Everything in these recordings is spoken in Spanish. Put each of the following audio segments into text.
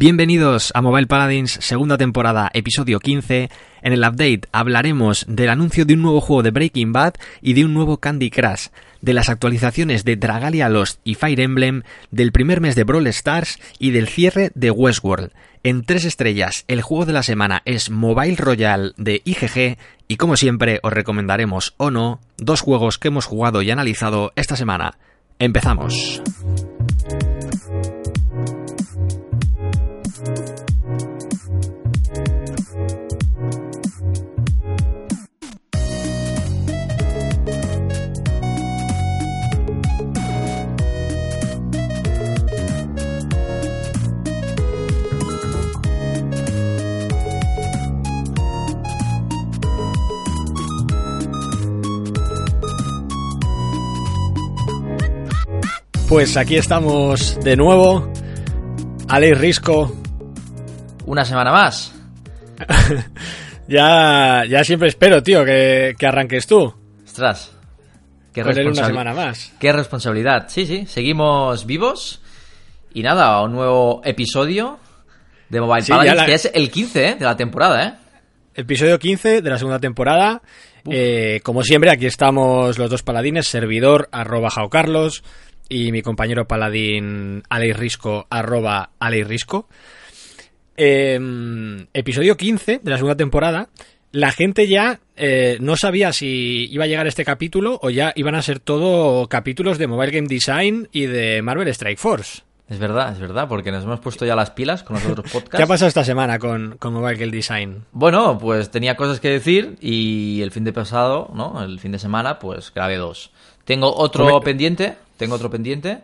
Bienvenidos a Mobile Paladins, segunda temporada, episodio 15. En el update hablaremos del anuncio de un nuevo juego de Breaking Bad y de un nuevo Candy Crush, de las actualizaciones de Dragalia Lost y Fire Emblem, del primer mes de Brawl Stars y del cierre de Westworld. En tres estrellas, el juego de la semana es Mobile Royale de IGG y como siempre os recomendaremos o no dos juegos que hemos jugado y analizado esta semana. Empezamos. Pues aquí estamos de nuevo. Alex Risco. Una semana más. ya, ya siempre espero, tío, que, arranques tú. Ostras. Qué una semana más. Qué responsabilidad. Sí, sí, seguimos vivos. Y nada, un nuevo episodio de Mobile sí, que es el 15 ¿eh? de la temporada, ¿eh? Episodio 15 de la segunda temporada. Eh, como siempre, aquí estamos los dos paladines, servidor arroba Carlos y mi compañero paladín Alex Risco, arroba Risco. Em, episodio 15 de la segunda temporada. La gente ya eh, no sabía si iba a llegar este capítulo o ya iban a ser todo capítulos de Mobile Game Design y de Marvel Strike Force. Es verdad, es verdad, porque nos hemos puesto ya las pilas con los otros podcasts. ¿Qué ha pasado esta semana con, con Mobile Game Design? Bueno, pues tenía cosas que decir y el fin de pasado, ¿no? El fin de semana, pues grabé dos. Tengo otro pendiente tengo otro pendiente.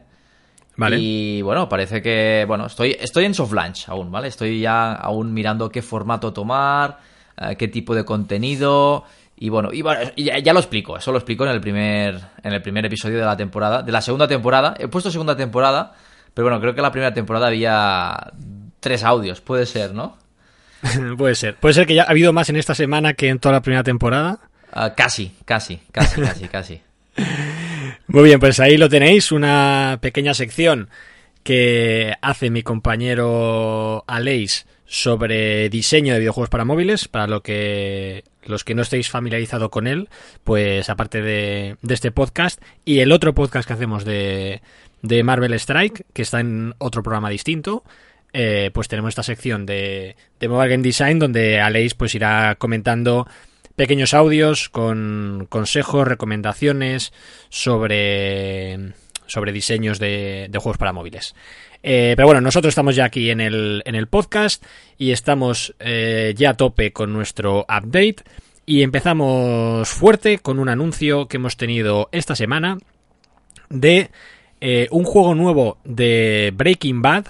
Vale. Y bueno, parece que. Bueno, estoy, estoy en soft launch aún, ¿vale? Estoy ya aún mirando qué formato tomar, eh, qué tipo de contenido. Y bueno, y ya, lo explico, eso lo explico en el primer. En el primer episodio de la temporada. De la segunda temporada. He puesto segunda temporada. Pero bueno, creo que en la primera temporada había tres audios, puede ser, ¿no? puede ser. Puede ser que ya ha habido más en esta semana que en toda la primera temporada. Ah, casi, casi, casi, casi, casi. Muy bien, pues ahí lo tenéis, una pequeña sección que hace mi compañero Aleix sobre diseño de videojuegos para móviles, para lo que los que no estéis familiarizados con él, pues aparte de, este podcast y el otro podcast que hacemos de, de Marvel Strike, que está en otro programa distinto, eh, pues tenemos esta sección de, de Mobile Game Design donde Aleix pues irá comentando pequeños audios con consejos, recomendaciones sobre, sobre diseños de, juegos para móviles. Eh, pero bueno, nosotros estamos ya aquí en el, en el podcast y estamos eh, ya a tope con nuestro update. Y empezamos fuerte con un anuncio que hemos tenido esta semana de eh, un juego nuevo de Breaking Bad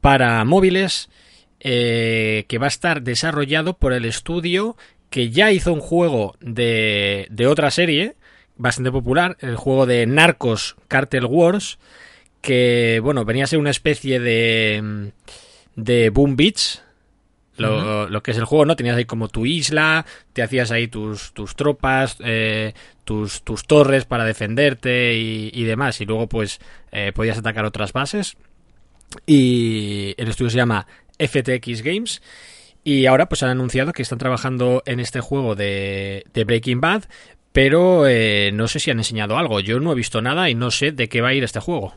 para móviles que va a estar desarrollado por el estudio que ya hizo un juego de, de otra serie bastante popular, el juego de Narcos Cartel Wars, que, bueno, venía a ser una especie de, de Boom Beach, lo, que es el juego, ¿no? Tenías ahí como tu isla, te hacías ahí tus, tus tropas, eh, tus, tus torres para defenderte y, demás, y luego pues eh, podías atacar otras bases. Y el estudio se llama FTX Games y ahora pues han anunciado que están trabajando en este juego de, Breaking Bad, pero eh, no sé si han enseñado algo. Yo no he visto nada y no sé de qué va a ir este juego.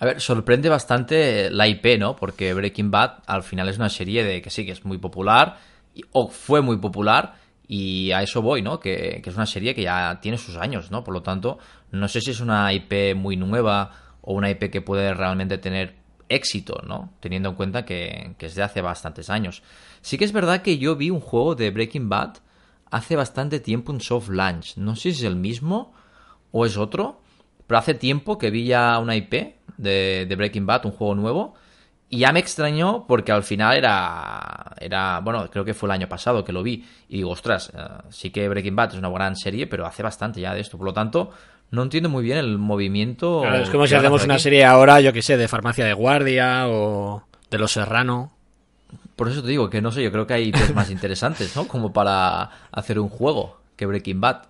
A ver, sorprende bastante la IP, ¿no? Porque Breaking Bad al final es una serie de que sí, que es muy popular, o fue muy popular, y a eso voy, ¿no? Que, que, es una serie que ya tiene sus años, ¿no? Por lo tanto, no sé si es una IP muy nueva o una IP que puede realmente tener éxito, ¿no? Teniendo en cuenta que, es de hace bastantes años. Sí que es verdad que yo vi un juego de Breaking Bad hace bastante tiempo en soft launch. No sé si es el mismo o es otro, pero hace tiempo que vi ya una IP de, de Breaking Bad, un juego nuevo. Y ya me extrañó porque al final era, era, bueno, creo que fue el año pasado que lo vi. Y digo, ostras, eh, sí que Breaking Bad es una gran serie, pero hace bastante ya de esto. Por lo tanto, no entiendo muy bien el movimiento. es como si hacemos una serie ahora, yo que sé, de Farmacia de Guardia o de Los Serrano. Por eso te digo que no sé, yo creo que hay IPs más interesantes, ¿no? Como para hacer un juego que Breaking Bad.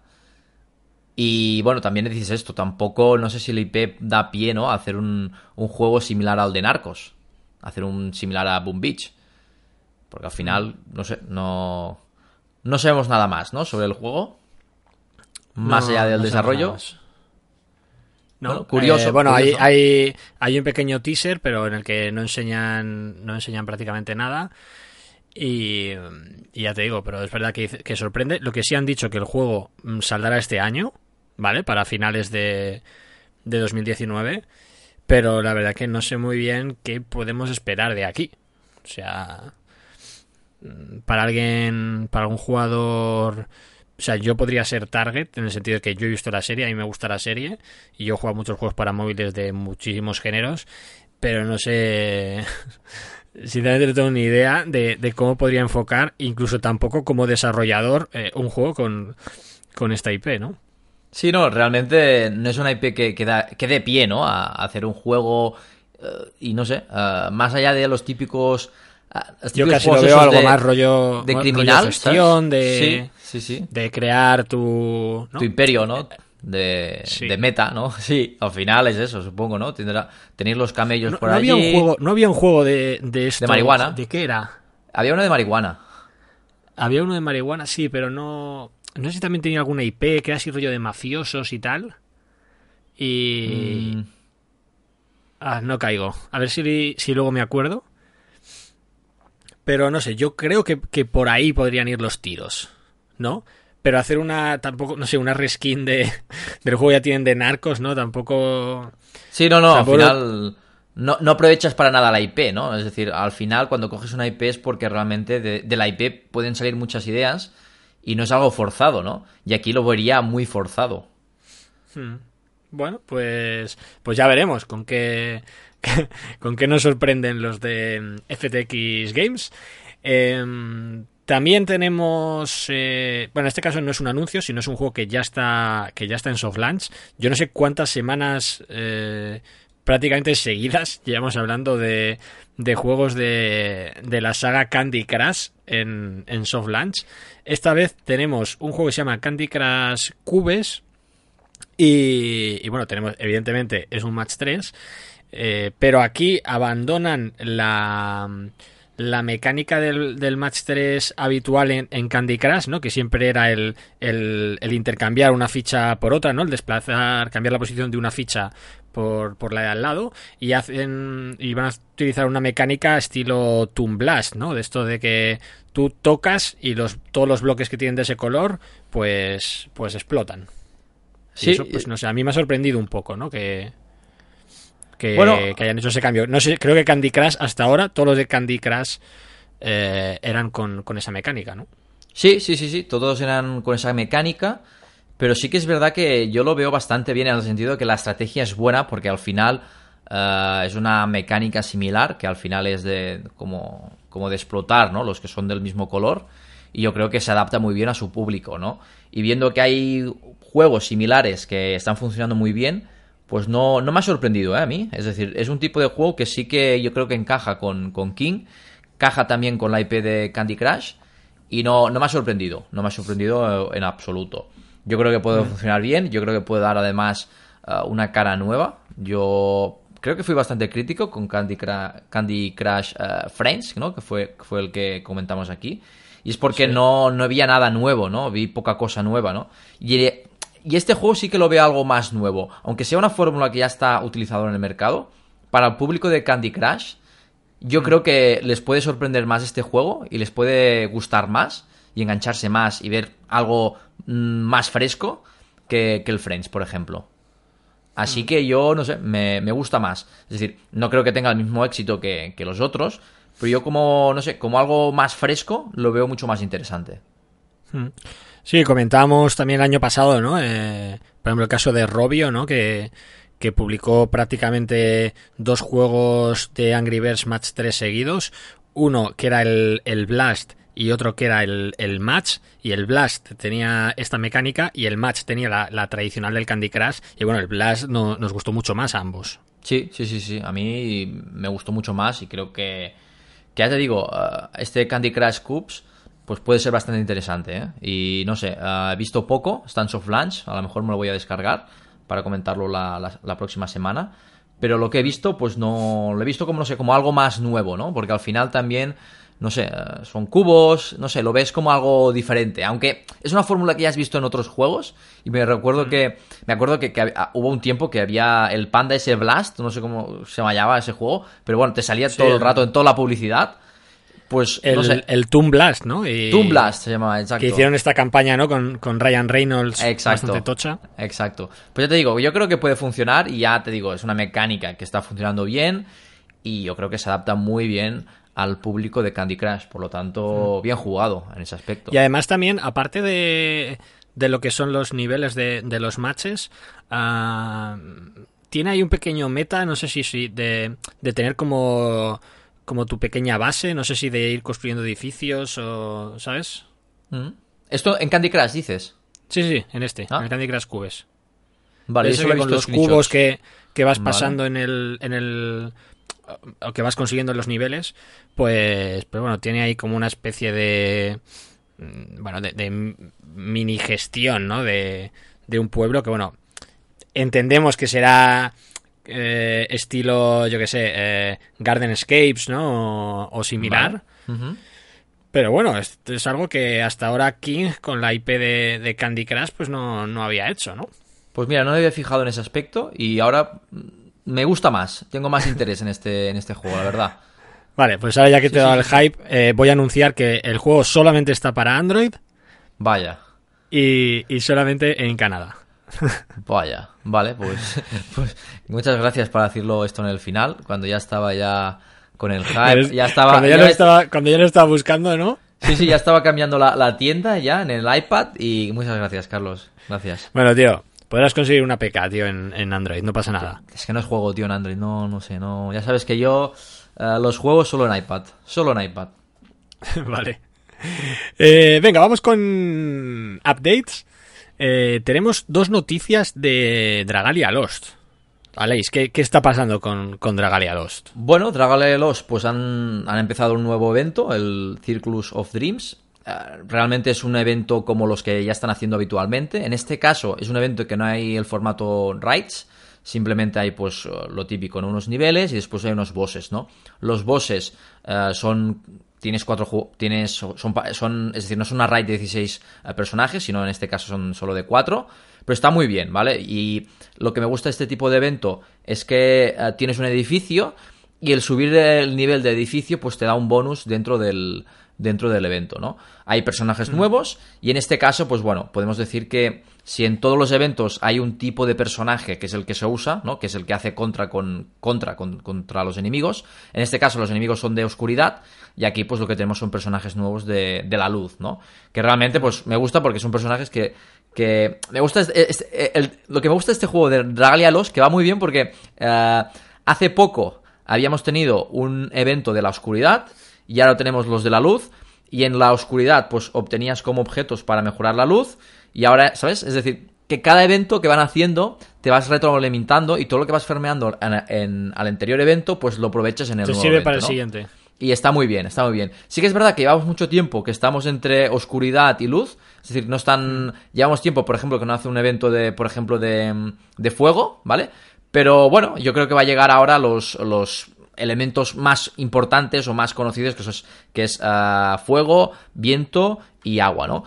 Y bueno, también dices esto, tampoco, no sé si el IP da pie, ¿no? A hacer un, un juego similar al de Narcos. hacer un similar a Boom Beach. Porque al final, no sé, no, no sabemos nada más, ¿no? Sobre el juego. Más allá del desarrollo. No, curioso. Eh, bueno, Hay, hay, hay, un pequeño teaser, pero en el que no enseñan, no enseñan prácticamente nada. Y, ya te digo, pero es verdad que, que, sorprende. Lo que sí han dicho que el juego mm, saldrá este año, ¿vale? Para finales de, de 2019. Pero la verdad que no sé muy bien qué podemos esperar de aquí. O sea, mm, para alguien, para un jugador o sea, yo podría ser target en el sentido de que yo he visto la serie, a mí me gusta la serie y yo jugado muchos juegos para móviles de muchísimos géneros, pero no sé, sinceramente no tengo ni idea de, cómo podría enfocar, incluso tampoco como desarrollador, eh, un juego con, con esta IP, ¿no? Sí, no, realmente no es una IP que, que, dé pie, ¿no? A, hacer un juego eh, y no sé, eh, más allá de los típicos Ah, Yo casi lo veo algo más rollo de criminal, gestión, de, sí, sí, de crear tu tu imperio, ¿no? De, de, meta, ¿no? Sí, al final es eso, supongo, ¿no? Tendrá tener los camellos por no allí. Había un juego, no había un juego de de, esto, de marihuana. ¿De qué era? Había uno de marihuana. Había uno de marihuana, sí, pero no no sé si también tenía alguna IP que era así rollo de mafiosos y tal. Y mm. Ah, no caigo. A ver si, si luego me acuerdo. Pero no sé, yo creo que, por ahí podrían ir los tiros, ¿no? Pero hacer una, tampoco, no sé, una reskin de, del juego ya tienen de narcos, ¿no? Tampoco... Sí, no, no, al final no, no, aprovechas para nada la IP, ¿no? Es decir, al final cuando coges una IP es porque realmente de, la IP pueden salir muchas ideas y no es algo forzado, ¿no? Y aquí lo vería muy forzado. Hmm. Bueno, pues, pues ya veremos con qué, con qué nos sorprenden los de mm, FTX Games. Em, también tenemos, eh, bueno, en este caso no es un anuncio, sino es un juego que ya está, que ya está en soft launch. Yo no sé cuántas semanas eh, prácticamente seguidas llevamos hablando de, de juegos de, de, la saga Candy Crush en, en soft launch. Esta vez tenemos un juego que se llama Candy Crush Cubes. Y, y bueno, tenemos, evidentemente, es un match 3. Eh, pero aquí abandonan la, la mecánica del, del, match 3 habitual en, en, Candy Crush, ¿no? Que siempre era el, el, el, intercambiar una ficha por otra, ¿no? El desplazar, cambiar la posición de una ficha por, por la de al lado. Y hacen. y van a utilizar una mecánica estilo Toon Blast, ¿no? De esto de que tú tocas y los, todos los bloques que tienen de ese color, pues. pues explotan. Sí. eso, pues no sé, a mí me ha sorprendido un poco, ¿no? Que, que, hayan hecho ese cambio. No sé, creo que Candy Crush hasta ahora, todos los de Candy Crush eh, eran con, esa mecánica, ¿no? Sí, sí, sí, sí, todos eran con esa mecánica. Pero sí que es verdad que yo lo veo bastante bien en el sentido de que la estrategia es buena porque al final eh, es una mecánica similar que al final es de como, como de explotar, ¿no? Los que son del mismo color. Y yo creo que se adapta muy bien a su público, ¿no? Y viendo que hay juegos similares que están funcionando muy bien, pues no, no me ha sorprendido ¿eh? a mí. Es decir, es un tipo de juego que sí que yo creo que encaja con, con King, caja también con la IP de Candy Crush y no, no me ha sorprendido, no me ha sorprendido en absoluto. Yo creo que puede funcionar bien, yo creo que puede dar además eh, una cara nueva. Yo creo que fui bastante crítico con Candy Crush, Candy Crush uh, Friends, ¿no? que, fue, fue el que comentamos aquí. Y es porque no, no había nada nuevo, ¿no? Vi poca cosa nueva, ¿no? Y y este juego sí que lo veo algo más nuevo. Aunque sea una fórmula que ya está utilizada en el mercado, para el público de Candy Crush, yo mm. creo que les puede sorprender más este juego y les puede gustar más y engancharse más y ver algo mm, más fresco que, el Friends, por ejemplo. Así mm. que yo, no sé, me, gusta más. Es decir, no creo que tenga el mismo éxito que, que los otros, pero yo como, no sé, como algo más fresco, lo veo mucho más interesante. Sí, comentábamos también el año pasado, ¿no? Eh, por ejemplo, el caso de Robio, ¿no? Que, que publicó prácticamente dos juegos de Angry Birds Match 3 seguidos. Uno que era el, el Blast y otro que era el, el, Match. Y el Blast tenía esta mecánica y el Match tenía la, la tradicional del Candy Crush. Y bueno, el Blast no, nos gustó mucho más a ambos. Sí, sí, sí, sí. A mí me gustó mucho más y creo que, que ya te digo, uh, este Candy Crush Cubes pues puede ser bastante interesante. ¿eh? Y no sé, eh, he visto poco, Stands of Lunch, a lo mejor me lo voy a descargar para comentarlo la, próxima semana. pero lo que he visto, pues no, lo he visto como, no sé, como algo más nuevo, ¿no? Porque al final también no sé, eh, son cubos, no sé, lo ves como algo diferente. Aunque es una fórmula que ya has visto en otros juegos. Y me recuerdo que. Me acuerdo que, ah, hubo un tiempo que había el panda ese Blast, no sé cómo se llamaba ese juego. Pero bueno, te salía todo el rato en toda la publicidad. Pues el, no sé. el Toon Blast, ¿no? Toon Blast se llamaba, exacto. Que hicieron esta campaña, ¿no? Con, con Ryan Reynolds. Exacto. Bastante tocha. Exacto. Pues ya te digo, yo creo que puede funcionar y ya te digo, es una mecánica que está funcionando bien y yo creo que se adapta muy bien al público de Candy Crush. Por lo tanto, bien jugado en ese aspecto. Y además también, aparte de, de lo que son los niveles de, de los matches, uh, tiene ahí un pequeño meta, no sé si, si de, de tener como, como tu pequeña base, no sé si de ir construyendo edificios o, ¿sabes? Mm. ¿Esto en Candy Crush dices? Sí, sí, en este, ¿Ah? en el Candy Crush Cubes. Vale, eso con los cubos que, que vas pasando vale. en el, en el o que vas consiguiendo en los niveles, pues, pero bueno, tiene ahí como una especie de, bueno, de, de mini gestión, ¿no? De, de, un pueblo que, bueno, entendemos que será eh, estilo, yo que sé, eh, Garden Escapes, ¿no? O, o similar. Vale. Uh -huh. Pero bueno, es, es, algo que hasta ahora King, con la IP de, de Candy Crush, pues no, no había hecho, ¿no? Pues mira, no me había fijado en ese aspecto y ahora me gusta más, tengo más interés en este, en este juego, la verdad. Vale, pues ahora ya que te he dado el hype, eh, voy a anunciar que el juego solamente está para Android. Vaya. Y, y solamente en Canadá. Vaya, vale, pues, pues, muchas gracias por decirlo esto en el final, cuando ya estaba ya con el hype, ya estaba... Cuando ya, ya lo, estaba, cuando ya lo estaba buscando, ¿no? Sí, sí, ya estaba cambiando la, la tienda ya en el iPad y muchas gracias, Carlos. Gracias. Bueno, tío, Podrás conseguir una PK, tío, en, en, Android, no pasa nada. Es que no es juego, tío, en Android, no, no sé, no. Ya sabes que yo uh, los juegos solo en iPad, solo en iPad. vale. Eh, venga, vamos con updates. Eh, tenemos dos noticias de Dragalia Lost. Aleix, ¿qué, ¿qué, está pasando con, Dragalia Lost? Bueno, Dragalia Lost, pues han, empezado un nuevo evento, el Circus of Dreams, Uh, realmente es un evento como los que ya están haciendo habitualmente. En este caso es un evento que no hay el formato Rights, simplemente hay pues lo típico en unos niveles y después hay unos bosses, ¿no? Los bosses uh, son tienes cuatro tienes son, son es decir, no es una raid de 16 uh, personajes, sino en este caso son solo de cuatro, pero está muy bien, ¿vale? Y lo que me gusta de este tipo de evento es que tienes un edificio y el subir el nivel de edificio pues te da un bonus dentro del dentro del evento, ¿no? Hay personajes mm. nuevos y en este caso, pues bueno, podemos decir que si en todos los eventos hay un tipo de personaje que es el que se usa, ¿no? Que es el que hace contra con contra con, contra los enemigos. En este caso los enemigos son de oscuridad y aquí pues lo que tenemos son personajes nuevos de, de la luz, ¿no? Que realmente pues me gusta porque son personajes que que me gusta este, este, lo que me gusta de este juego de Dragalia Los que va muy bien porque uh, hace poco habíamos tenido un evento de la oscuridad y ahora tenemos los de la luz y en la oscuridad pues obtenías como objetos para mejorar la luz y ahora, ¿sabes? Es decir, que cada evento que van haciendo te vas retroalimentando y todo lo que vas fermeando en, en, al anterior evento pues lo aprovechas en el te nuevo sirve evento, para el ¿no? siguiente. Y está muy bien, está muy bien. Sí que es verdad que llevamos mucho tiempo que estamos entre oscuridad y luz. Es decir, no están. Llevamos tiempo, por ejemplo, que no hace un evento de, por ejemplo, de, de fuego, ¿vale? Pero bueno, yo creo que va a llegar ahora los, los elementos más importantes o más conocidos, que, es, que es uh, fuego, viento y agua, ¿no?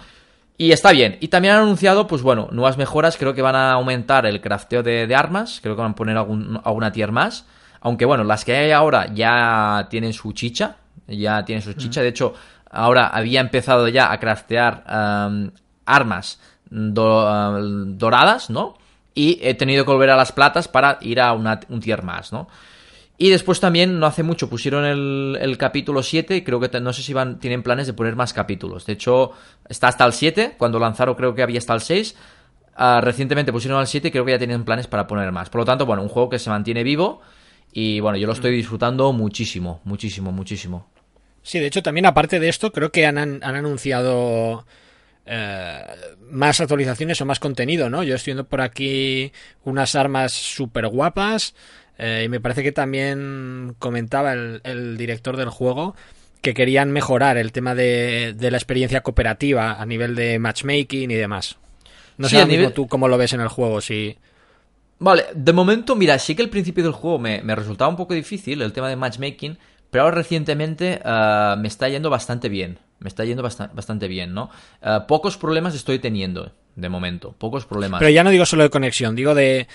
Y está bien. Y también han anunciado, pues bueno, nuevas mejoras. Creo que van a aumentar el crafteo de, de armas. Creo que van a poner algún, alguna tier más. Aunque bueno, las que hay ahora ya tienen su chicha. Ya tienen su chicha. De hecho, ahora había empezado ya a craftear um, armas do, uh, doradas, ¿no? Y he tenido que volver a las platas para ir a una, un tier más, ¿no? Y después también, no hace mucho, pusieron el, el capítulo 7 y creo que no sé si van, tienen planes de poner más capítulos. De hecho, está hasta el 7, cuando lanzaron creo que había hasta el 6. Uh, recientemente pusieron al 7 y creo que ya tienen planes para poner más. Por lo tanto, bueno, un juego que se mantiene vivo y bueno, yo lo estoy disfrutando muchísimo, muchísimo, muchísimo. Sí, de hecho también aparte de esto, creo que han, han anunciado eh, más actualizaciones o más contenido, ¿no? Yo estoy viendo por aquí unas armas súper guapas eh, y me parece que también comentaba el, el, director del juego que querían mejorar el tema de, de, la experiencia cooperativa a nivel de matchmaking y demás. No sí, sé nivel... tú cómo lo ves en el juego, si... Vale, de momento, mira, sí que el principio del juego me, me resultaba un poco difícil, el tema de matchmaking, pero ahora recientemente uh, me está yendo bastante bien. Me está yendo bast bastante bien, ¿no? Uh, pocos problemas estoy teniendo, de momento. Pocos problemas. Pero ya no digo solo de conexión, digo de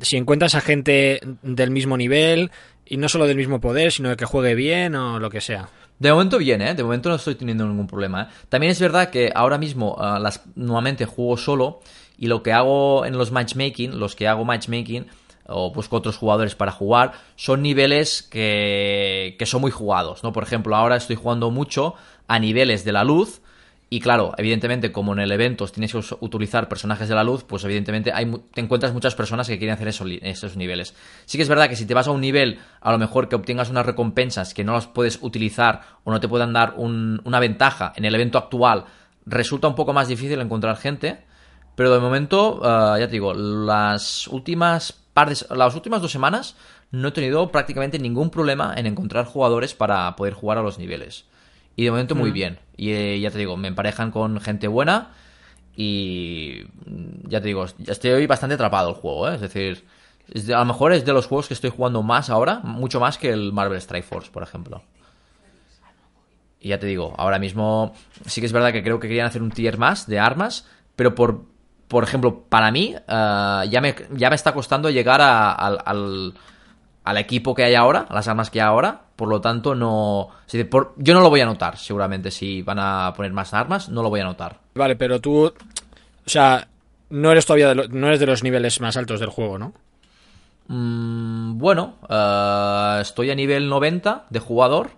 si encuentras a gente del mismo nivel y no solo del mismo poder, sino de que juegue bien o lo que sea. De momento bien, ¿eh? De momento no estoy teniendo ningún problema. ¿eh? También es verdad que ahora mismo uh, las, nuevamente juego solo y lo que hago en los matchmaking, los que hago matchmaking o busco otros jugadores para jugar, son niveles que, que son muy jugados, ¿no? Por ejemplo, ahora estoy jugando mucho a niveles de la luz, y claro, evidentemente, como en el evento tienes que utilizar personajes de la luz, pues evidentemente hay, te encuentras muchas personas que quieren hacer esos, esos, niveles. Sí que es verdad que si te vas a un nivel, a lo mejor que obtengas unas recompensas que no las puedes utilizar o no te puedan dar un, una ventaja en el evento actual, resulta un poco más difícil encontrar gente. Pero de momento, uh, ya te digo, las últimas, las últimas dos semanas no he tenido prácticamente ningún problema en encontrar jugadores para poder jugar a los niveles. Y de momento muy mm. bien. Y eh, ya te digo, me emparejan con gente buena y ya te digo, estoy bastante atrapado el juego, ¿eh? es decir, a lo mejor es de los juegos que estoy jugando más ahora, mucho más que el Marvel Strike Force, por ejemplo. Y ya te digo, ahora mismo sí que es verdad que creo que querían hacer un tier más de armas, pero por, por ejemplo, para mí uh, ya, me, ya me está costando llegar a, al, al equipo que hay ahora, a las armas que hay ahora, por lo tanto no... yo no lo voy a notar, seguramente, si van a poner más armas, no lo voy a notar. Vale, pero tú, o sea, no eres todavía de, no eres de los niveles más altos del juego, ¿no? Mm, bueno, uh, estoy a nivel 90 de jugador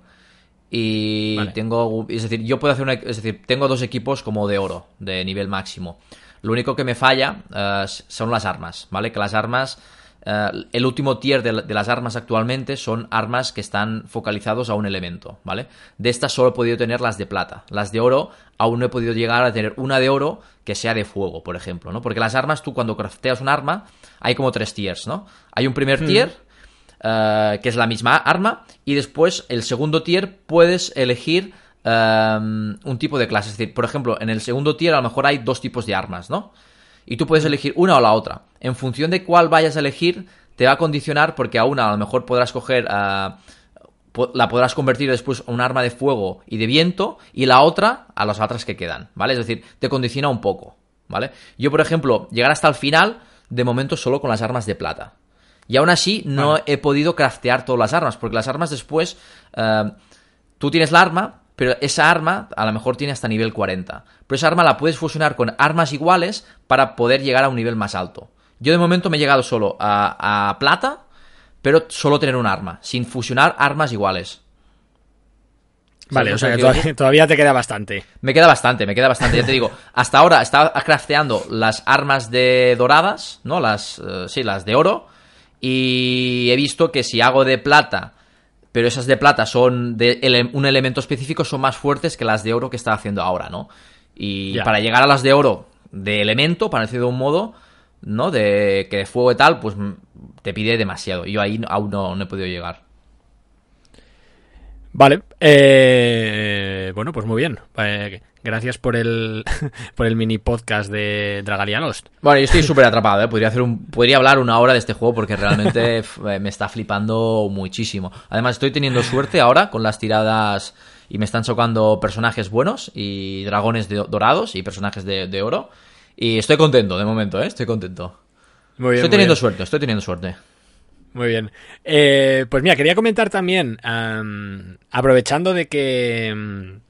y vale. tengo, es decir, yo puedo hacer una, es decir, tengo dos equipos como de oro, de nivel máximo. Lo único que me falla uh, son las armas, ¿vale? Que las armas Uh, el último tier de, de, las armas actualmente son armas que están focalizados a un elemento, ¿vale? De estas solo he podido tener las de plata. Las de oro aún no he podido llegar a tener una de oro que sea de fuego, por ejemplo, ¿no? Porque las armas, tú cuando crafteas un arma, hay como tres tiers, ¿no? Hay un primer hmm. tier, uh, que es la misma arma, y después el segundo tier puedes elegir um, un tipo de clase. Es decir, por ejemplo, en el segundo tier a lo mejor hay dos tipos de armas, ¿no? y tú puedes elegir una o la otra. En función de cuál vayas a elegir, te va a condicionar porque a una a lo mejor podrás coger... Uh, la podrás convertir después en un arma de fuego y de viento y la otra a las otras que quedan, ¿vale? Es decir, te condiciona un poco, ¿vale? Yo, por ejemplo, llegar hasta el final, de momento solo con las armas de plata. Y aún así no vale. he podido craftear todas las armas, porque las armas después, uh, tú tienes la arma, pero esa arma a lo mejor tiene hasta nivel 40. Pero esa arma la puedes fusionar con armas iguales para poder llegar a un nivel más alto. Yo de momento me he llegado solo a, a plata, pero solo tener un arma, sin fusionar armas iguales. Vale, o sea que todavía, todavía, te queda bastante. Me queda bastante, me queda bastante. Ya te digo, hasta ahora estaba crafteando las armas de doradas, ¿no? Las, uh, sí, las de oro. Y he visto que si hago de plata pero esas de plata son de ele un elemento específico, son más fuertes que las de oro que está haciendo ahora, ¿no? Y para llegar a las de oro de elemento, para decirlo de un modo, ¿no? De que de fuego y tal, pues te pide demasiado. Yo ahí aún no, no he podido llegar. Vale, eh, bueno, pues muy bien. Eh, gracias por el, por el mini podcast de Dragalia Lost. Bueno, yo estoy súper atrapado, ¿eh? podría, hacer un, podría hablar una hora de este juego porque realmente me está flipando muchísimo. Además, estoy teniendo suerte ahora con las tiradas y me están chocando personajes buenos y dragones de, dorados y personajes de, de, oro. Y estoy contento de momento, ¿eh? estoy contento. Muy bien, estoy teniendo bien. suerte, estoy teniendo suerte. Muy bien. Eh, pues mira, quería comentar también, um, aprovechando de que... Um,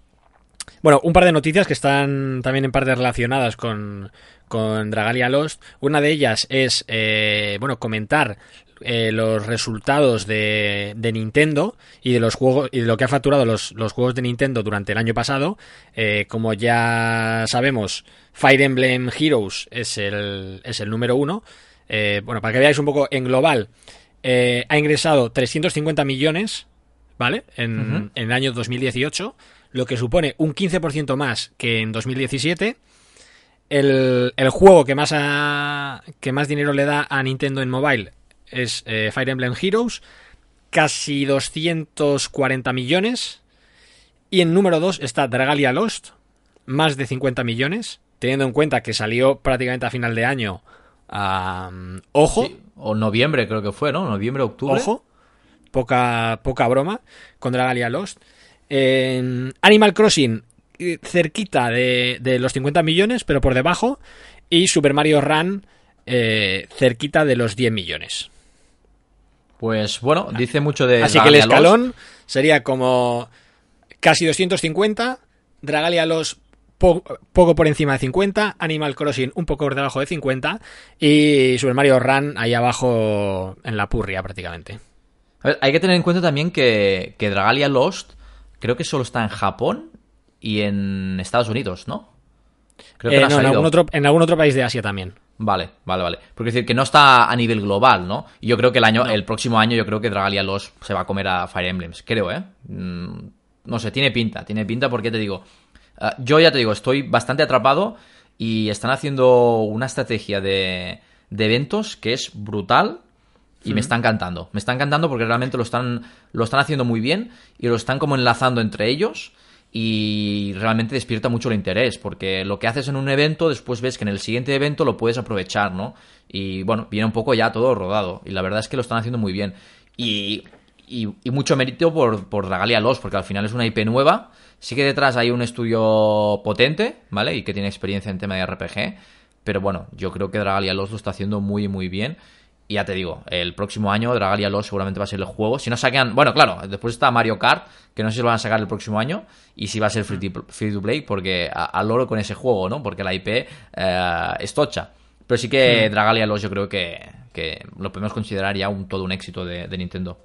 bueno, un par de noticias que están también en parte relacionadas con, con Dragalia Lost. Una de ellas es, eh, bueno, comentar eh, los resultados de, de, Nintendo y de los juegos y de lo que ha facturado los, los juegos de Nintendo durante el año pasado. Eh, como ya sabemos, Fire Emblem Heroes es el, es el número uno. Eh, bueno, para que veáis un poco en global, ha ingresado 350 millones, ¿vale? En, uh -huh. en el año 2018, lo que supone un 15% más que en 2017. El, el juego que más, a, que más dinero le da a Nintendo en mobile es eh, Fire Emblem Heroes, casi 240 millones. Y en número 2 está Dragalia Lost, más de 50 millones, teniendo en cuenta que salió prácticamente a final de año ojo. o noviembre creo que fue, ¿no? Noviembre, octubre. Ojo. Poca, poca broma con Dragalia Lost. Animal Crossing, eh, cerquita de, de, los 50 millones, pero por debajo. Y Super Mario Run, eh, cerquita de los 10 millones. Pues bueno, dice mucho de. Así que el escalón sería como casi 250, Dragalia Lost poco por encima de 50, Animal Crossing un poco por debajo de 50 y Super Mario Run ahí abajo en la purria prácticamente. hay que tener en cuenta también que, que Dragalia Lost creo que solo está en Japón y en Estados Unidos, ¿no? Creo que eh, no, en, algún otro, en algún otro país de Asia también. Vale, vale, vale. Porque decir que no está a nivel global, ¿no? Y yo creo que el año, el próximo año, yo creo que Dragalia Lost se va a comer a Fire Emblems. Creo, ¿eh? Mm, no sé, tiene pinta, tiene pinta porque te digo, Ah, yo ya te digo, estoy bastante atrapado y están haciendo una estrategia de, eventos que es brutal y me está encantando. Me está encantando porque realmente lo están, lo están haciendo muy bien y lo están como enlazando entre ellos y realmente despierta mucho el interés porque lo que haces en un evento después ves que en el siguiente evento lo puedes aprovechar, ¿no? Y bueno, viene un poco ya todo rodado y la verdad es que lo están haciendo muy bien. Y, y, mucho mérito por, por Dragalia Lost porque al final es una IP nueva Sí que detrás hay un estudio potente, ¿vale? Y que tiene experiencia en tema de RPG. Pero bueno, yo creo que Dragalia Lost lo está haciendo muy, muy bien. Y ya te digo, el próximo año Dragalia Lost seguramente va a ser el juego. Si no sacan. Bueno, claro, después está Mario Kart, que no sé si lo van a sacar el próximo año. Y si va a ser free to, play, porque al loro con ese juego, ¿no? Porque la IP eh, es tocha. Pero sí que Dragalia Lost yo creo que, lo podemos considerar ya un, todo un éxito de Nintendo.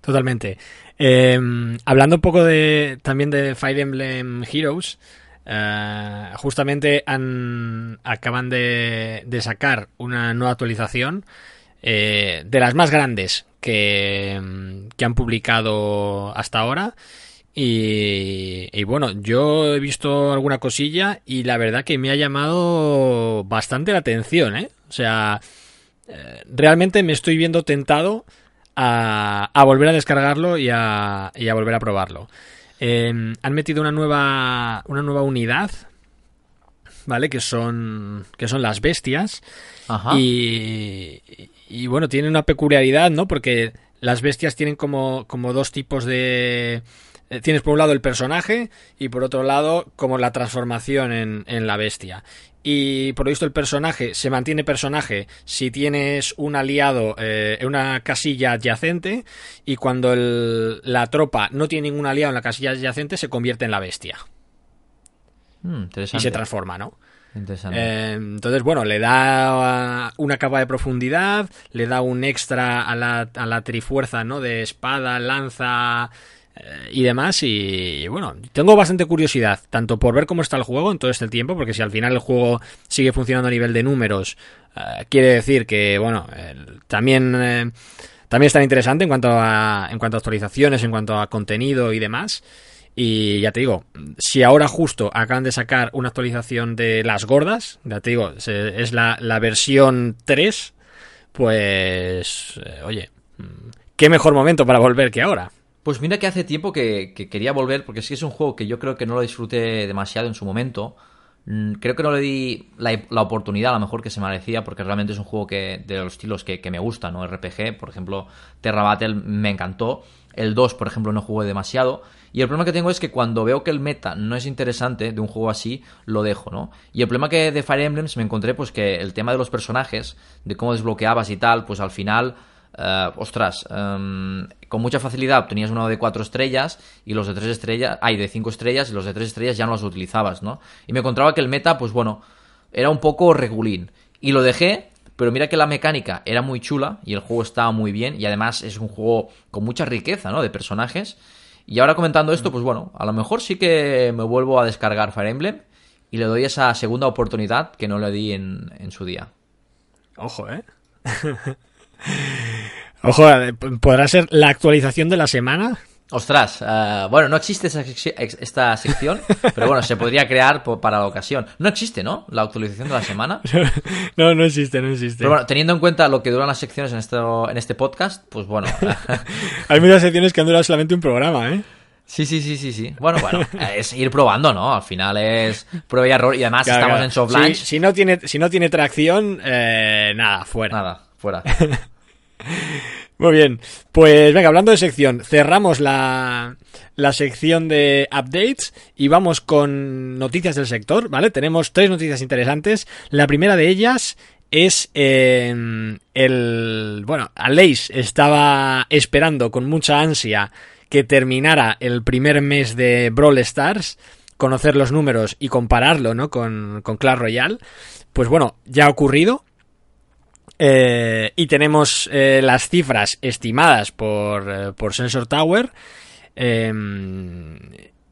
Totalmente. Em, hablando un poco de también de Fire Emblem Heroes, eh, justamente han, acaban de, sacar una nueva actualización eh, de las más grandes que, que, han publicado hasta ahora. Y, y, bueno, yo he visto alguna cosilla y la verdad que me ha llamado bastante la atención, ¿eh? O sea, eh, realmente me estoy viendo tentado a, volver a descargarlo y a, volver a probarlo. Em, han metido una nueva, una nueva unidad, ¿vale? Que son, que son las bestias. Y, y, bueno, tiene una peculiaridad, ¿no? Porque las bestias tienen como, como dos tipos de... Eh, tienes por un lado el personaje y por otro lado como la transformación en, en la bestia y por lo visto el personaje se mantiene personaje si tienes un aliado eh, en una casilla adyacente y cuando la tropa no tiene ningún aliado en la casilla adyacente se convierte en la bestia. Hmm, y se transforma, ¿no? Interesante. Eh, entonces, bueno, le da una capa de profundidad, le da un extra a la, a la trifuerza, ¿no? De espada, lanza, y demás. Y, bueno, tengo bastante curiosidad, tanto por ver cómo está el juego en todo este tiempo, porque si al final el juego sigue funcionando a nivel de números, eh, quiere decir que, bueno, también, eh, también es tan interesante en cuanto, a, en cuanto a actualizaciones, en cuanto a contenido y demás. Y ya te digo, si ahora justo acaban de sacar una actualización de las gordas, ya te digo, es la, la versión 3, pues, oye, qué mejor momento para volver que ahora. Pues mira que hace tiempo que, quería volver, porque sí es un juego que yo creo que no lo disfruté demasiado en su momento. Mm, creo que no le di la, oportunidad a lo mejor que se merecía, porque realmente es un juego que de los estilos que, me gusta, ¿no? RPG, por ejemplo, Terra Battle me encantó. El 2, por ejemplo, no jugué demasiado. Y el problema que tengo es que cuando veo que el meta no es interesante de un juego así, lo dejo, ¿no? Y el problema que de Fire Emblems me encontré, pues que el tema de los personajes, de cómo desbloqueabas y tal, pues al final Uh, ostras, um, con mucha facilidad obtenías uno de cuatro estrellas y los de tres estrellas, hay de cinco estrellas y los de tres estrellas ya no los utilizabas, ¿no? Y me encontraba que el meta, pues bueno, era un poco regulín. Y lo dejé, pero mira que la mecánica era muy chula y el juego estaba muy bien y además es un juego con mucha riqueza, ¿no? De personajes. Y ahora comentando esto, pues bueno, a lo mejor sí que me vuelvo a descargar Fire Emblem y le doy esa segunda oportunidad que no le di en, en su día. Ojo, ¿eh? Ojo, eh, ¿podrá ser la actualización de la semana? Ostras, eh, bueno, no existe esta sección, pero bueno, se podría crear para la ocasión. No existe, ¿no? La actualización de la semana. No, no existe, no existe. Pero bueno, teniendo en cuenta lo que duran las secciones en, esto, en este podcast, pues bueno. Hay muchas secciones que han durado solamente un programa, ¿eh? Sí, sí, sí, sí, sí. Bueno, bueno, es ir probando, ¿no? Al final es prueba y error y además estamos en soft launch. Si, no tiene, si no tiene tracción, eh, nada, fuera. Nada, fuera. Muy bien, pues venga, hablando de sección, cerramos la, la sección de updates y vamos con noticias del sector, ¿vale? Tenemos tres noticias interesantes. La primera de ellas es eh, el... Bueno, Aleix estaba esperando con mucha ansia que terminara el primer mes de Brawl Stars, conocer los números y compararlo, ¿no? Con, con Clash Royale. Pues bueno, ya ha ocurrido. Eh, y tenemos eh, las cifras estimadas por, eh, por Sensor Tower. Em,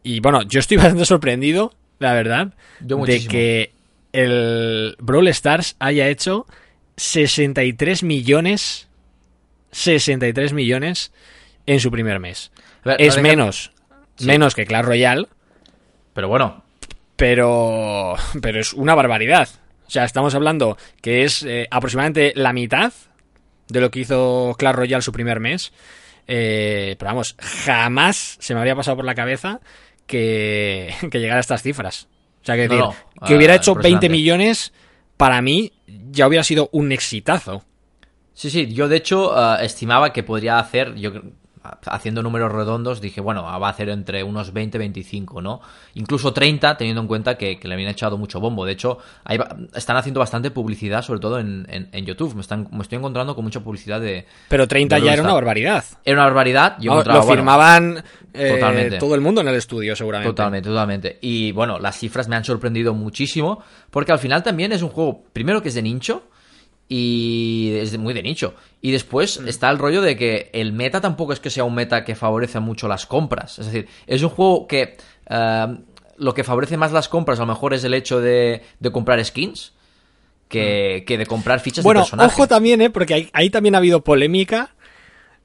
y bueno, yo estoy bastante sorprendido, la verdad, de que el Brawl Stars haya hecho 63 millones. 63 millones en su primer mes es menos, menos que Clash Royale. Pero bueno. Pero, pero es una barbaridad. O sea, estamos hablando que es eh, aproximadamente la mitad de lo que hizo Clash Royale su primer mes. Eh, pero vamos, jamás se me habría pasado por la cabeza que, que llegara a estas cifras. O sea, que, que hubiera hecho 20 millones, para mí ya hubiera sido un exitazo. Sí, sí, yo de hecho eh, estimaba que podría hacer, yo haciendo números redondos, dije, bueno, va a hacer entre unos 20, 25, ¿no? Incluso 30, teniendo en cuenta que, le habían echado mucho bombo. De hecho, están haciendo bastante publicidad, sobre todo en, YouTube. Me, están, me estoy encontrando con mucha publicidad de... Pero 30 ya era una barbaridad. Era una barbaridad. Yo lo firmaban eh, todo el mundo en el estudio, seguramente. Totalmente, totalmente. Y bueno, las cifras me han sorprendido muchísimo, porque al final también es un juego, primero que es de nicho, y es muy de nicho. Y después mm. está el rollo de que el meta tampoco es que sea un meta que favorece mucho las compras. Es decir, es un juego que eh, lo que favorece más las compras a lo mejor es el hecho de, comprar skins que, mm. que, de comprar fichas bueno, de personajes. Ojo también, ¿eh? porque ahí, también ha habido polémica.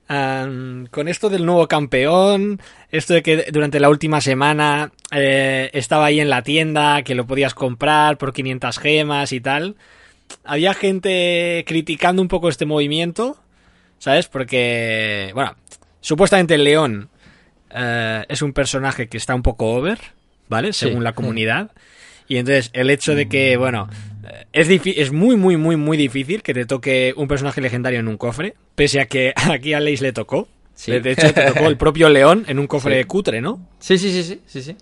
con esto del nuevo campeón, esto de que durante la última semana eh, estaba ahí en la tienda, que lo podías comprar por 500 gemas y tal había gente criticando un poco este movimiento, ¿sabes? Porque, bueno, supuestamente el león eh, es un personaje que está un poco over, ¿vale? Según la comunidad. Y entonces el hecho de que, bueno, eh, es, es muy, muy, muy, muy difícil que te toque un personaje legendario en un cofre, pese a que aquí a Leis le tocó. De hecho, te tocó el propio león en un cofre cutre, ¿no? Sí, sí, sí, sí, sí, sí.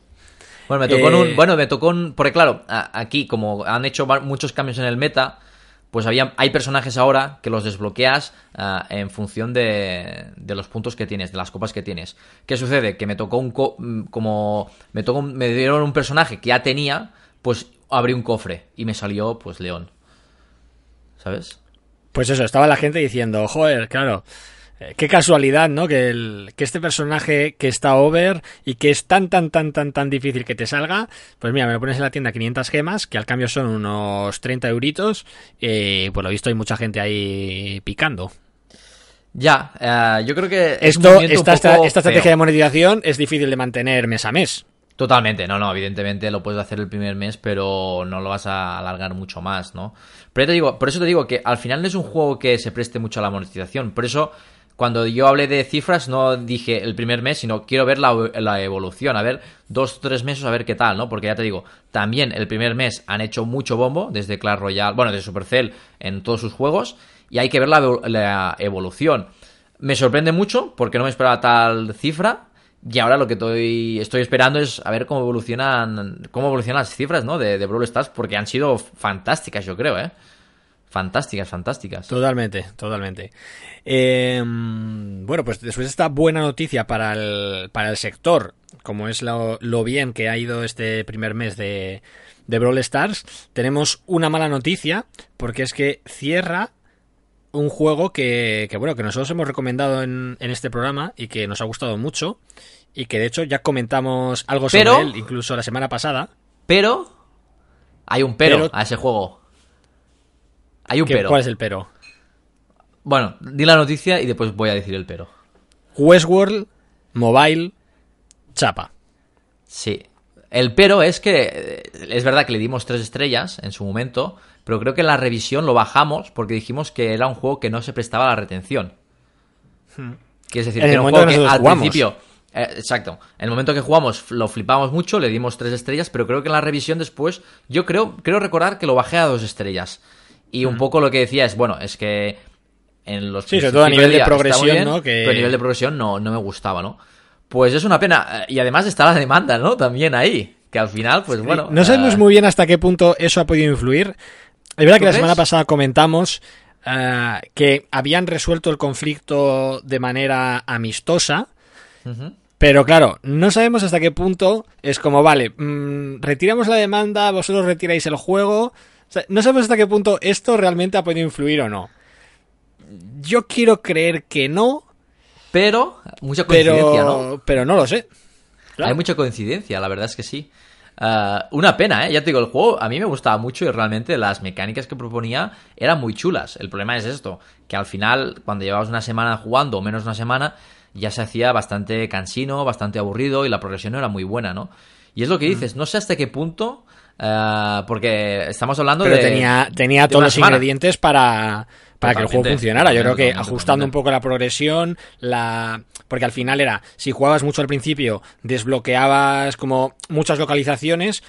Bueno, me tocó un, eh, bueno, me tocó un, porque claro, aquí como han hecho muchos cambios en el meta, pues había, hay personajes ahora que los desbloqueas ah, en función de, de, los puntos que tienes, de las copas que tienes. ¿Qué sucede? Que me tocó un mm, como me tocó me dieron un personaje que ya tenía, pues abrí un cofre y me salió pues León. ¿Sabes? Pues eso, estaba la gente diciendo, joder, claro, qué casualidad, ¿no? Que, el, que este personaje que está over y que es tan, tan, tan, tan, tan difícil que te salga, pues mira, me lo pones en la tienda 500 gemas, que al cambio son unos 30 euritos, y por lo visto hay mucha gente ahí picando. Ya, eh, yo creo que... Esto, esta, esta estrategia de monetización es difícil de mantener mes a mes. Totalmente, no, no, evidentemente lo puedes hacer el primer mes, pero no lo vas a alargar mucho más, ¿no? Pero te digo, por eso te digo que al final no es un juego que se preste mucho a la monetización, por eso cuando yo hablé de cifras no dije el primer mes, sino quiero ver la, evolución, a ver dos o tres meses a ver qué tal, ¿no? Porque ya te digo, también el primer mes han hecho mucho bombo desde Clash Royale, bueno, desde Supercell en todos sus juegos y hay que ver la, evolución. Me sorprende mucho porque no me esperaba tal cifra, y ahora lo que estoy, esperando es a ver cómo evolucionan, cómo evolucionan las cifras, ¿no? De Brawl Stars, porque han sido fantásticas, yo creo, ¿eh? Fantásticas, fantásticas. Totalmente, totalmente. Em, bueno, pues después de esta buena noticia para el, para el sector, como es lo, bien que ha ido este primer mes de, de Brawl Stars, tenemos una mala noticia, porque es que cierra un juego que, que bueno, que nosotros hemos recomendado en, en, este programa y que nos ha gustado mucho, y que de hecho ya comentamos algo sobre él, incluso la semana pasada. Pero hay un pero a ese juego. Hay un pero. ¿Cuál es el pero? Bueno, di la noticia y después voy a decir el pero. Westworld, Mobile, Chapa. Sí. El pero es que eh, es verdad que le dimos tres estrellas en su momento, pero creo que en la revisión lo bajamos porque dijimos que era un juego que no se prestaba a la retención. Hmm. Que es decir, que era un juego que al principio Eh, exacto. En el momento que jugamos lo flipamos mucho, le dimos tres estrellas, pero creo que en la revisión después, yo creo, creo recordar que lo bajé a dos estrellas. Y un poco lo que decía es, bueno, es que en los Sí, sobre todo a nivel de progresión, ¿no? Que... Pero a nivel de progresión no, no me gustaba, ¿no? Pues es una pena. Y además está la demanda, ¿no? También ahí. Que al final, pues bueno. No sabemos eh, muy bien hasta qué punto eso ha podido influir. Es verdad que la semana pasada comentamos eh, que habían resuelto el conflicto de manera amistosa. Pero claro, no sabemos hasta qué punto es como, vale, mm, retiramos la demanda, vosotros retiráis el juego. Sea, no sabemos hasta qué punto esto realmente ha podido influir o no. Yo quiero creer que no, Pero, mucha coincidencia, pero, ¿no? pero no lo sé. Claro. Hay mucha coincidencia, la verdad es que sí. Ah, una pena, ¿eh? Ya te digo, el juego a mí me gustaba mucho y realmente las mecánicas que proponía eran muy chulas. El problema es esto, que al final, cuando llevabas una semana jugando, o menos una semana, ya se hacía bastante cansino, bastante aburrido y la progresión no era muy buena, ¿no? Y es lo que Mm. dices, no sé hasta qué punto, ah, porque estamos hablando Pero de... tenía, tenía de todos los semana. ingredientes para, para que el juego funcionara. Yo creo que ajustando un poco la progresión, la porque al final era, si jugabas mucho al principio, desbloqueabas como muchas localizaciones,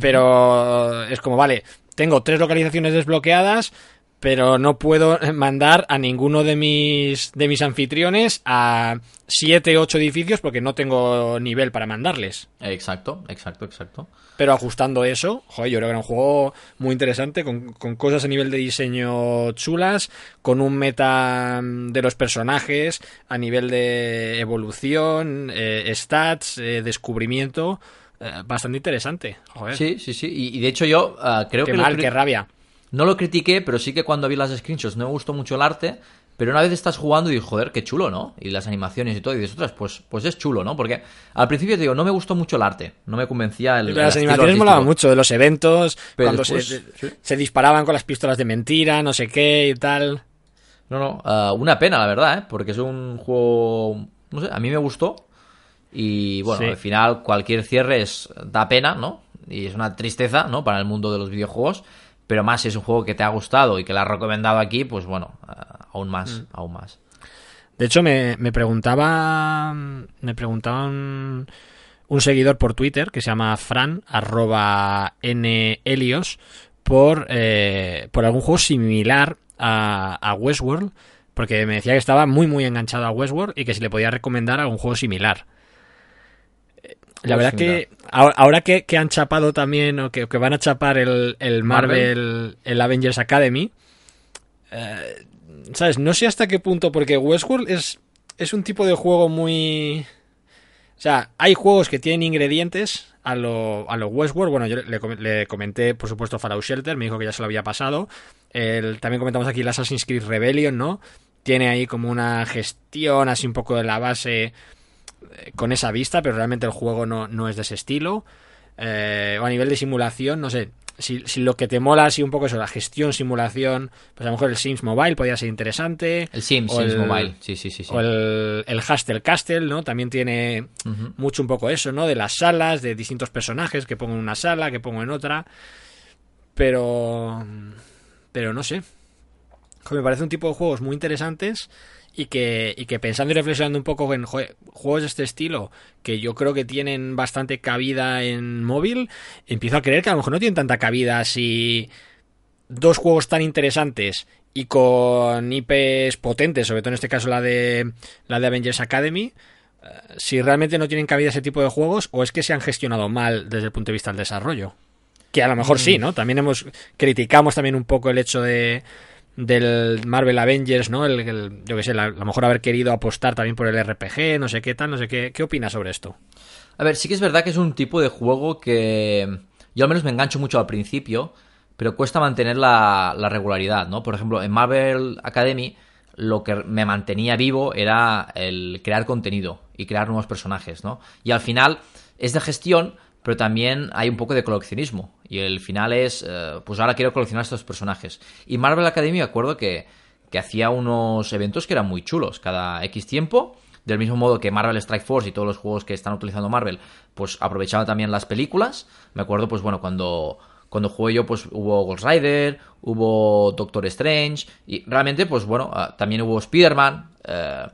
pero es como, vale, tengo tres localizaciones desbloqueadas, pero no puedo mandar a ninguno de mis de mis anfitriones a siete, ocho edificios porque no tengo nivel para mandarles. Exacto, exacto, exacto. Pero ajustando eso, joder, yo creo que era un juego muy interesante, con, con cosas a nivel de diseño chulas, con un meta mm, de los personajes, a nivel de evolución, eh, stats, eh, descubrimiento, eh, bastante interesante. Joder, Sí, sí, sí. Y, y de hecho yo ah, creo qué que... mal, qué rabia. No lo critiqué, pero sí que cuando vi las screenshots no me gustó mucho el arte. Pero una vez estás jugando y dices, joder, qué chulo, ¿no? Y las animaciones y todo, y dices, otras, pues, pues es chulo, ¿no? Porque al principio te digo, no me gustó mucho el arte, no me convencía el. Pero el las estilo animaciones molaban mucho, de los eventos, Pero cuando después, se, sí. se disparaban con las pistolas de mentira, no sé qué y tal. No, no, ah, una pena, la verdad, ¿eh? Porque es un juego, no sé, a mí me gustó. Y bueno, Sí. al final cualquier cierre es, da pena, ¿no? Y es una tristeza, ¿no? Para el mundo de los videojuegos. Pero más si es un juego que te ha gustado y que lo has recomendado aquí, pues bueno, ah, aún más, Mm. aún más. De hecho, me, me preguntaba. Me preguntaba un, un seguidor por Twitter que se llama Fran, arroba nhelios, por, eh, por algún juego similar a, a Westworld. Porque me decía que estaba muy, muy enganchado a Westworld y que si le podía recomendar algún juego similar. La verdad similar. que ahora, ahora que, que han chapado también, o que, que van a chapar el, el Marvel, el Avengers Academy, eh, ¿sabes? No sé hasta qué punto, porque Westworld es, es un tipo de juego muy... O sea, hay juegos que tienen ingredientes a lo, a lo Westworld. Bueno, yo le, le comenté, por supuesto, Fallout Shelter, me dijo que ya se lo había pasado. El- también comentamos aquí el Assassin's Creed Rebellion, ¿no? Tiene ahí como una gestión así un poco de la base con esa vista, pero realmente el juego no, no es de ese estilo. Eh, o a nivel de simulación, no sé. Si, si lo que te mola así un poco eso, la gestión, simulación, pues a lo mejor el Sims Mobile podría ser interesante. El Sims, O Sims el- Mobile, sí, sí, sí. sí. O el, el Hustle Castle, ¿no? También tiene mucho un poco eso, ¿no? De las salas, de distintos personajes que pongo en una sala, que pongo en otra. Pero. Pero no sé. Me parece un tipo de juegos muy interesantes y que, y que pensando y reflexionando un poco en joder, juegos de este estilo, que yo creo que tienen bastante cabida en móvil, empiezo a creer que a lo mejor no tienen tanta cabida si dos juegos tan interesantes y con IPs potentes, sobre todo en este caso la de la de Avengers Academy, eh, si realmente no tienen cabida ese tipo de juegos o es que se han gestionado mal desde el punto de vista del desarrollo. Que a lo mejor sí, ¿no? También hemos criticamos también un poco el hecho de del Marvel Avengers, ¿no? El, el- yo qué sé, a lo mejor haber querido apostar también por el RPG, no sé qué tal, no sé qué. ¿Qué opinas sobre esto? A ver, sí que es verdad que es un tipo de juego que yo al menos me engancho mucho al principio, pero cuesta mantener la, la regularidad, ¿no? Por ejemplo, en Marvel Academy lo que me mantenía vivo era el crear contenido y crear nuevos personajes, ¿no? Y al final es de gestión, pero también hay un poco de coleccionismo. Y el final es, eh, pues ahora quiero coleccionar estos personajes. Y Marvel Academy me acuerdo que, que hacía unos eventos que eran muy chulos. Cada X tiempo del mismo modo que Marvel Strike Force y todos los juegos que están utilizando Marvel, pues aprovechaba también las películas. Me acuerdo, pues bueno, cuando, cuando jugué yo, pues hubo Ghost Rider, hubo Doctor Strange, y realmente, pues bueno, ah, también hubo Spider-Man. eh,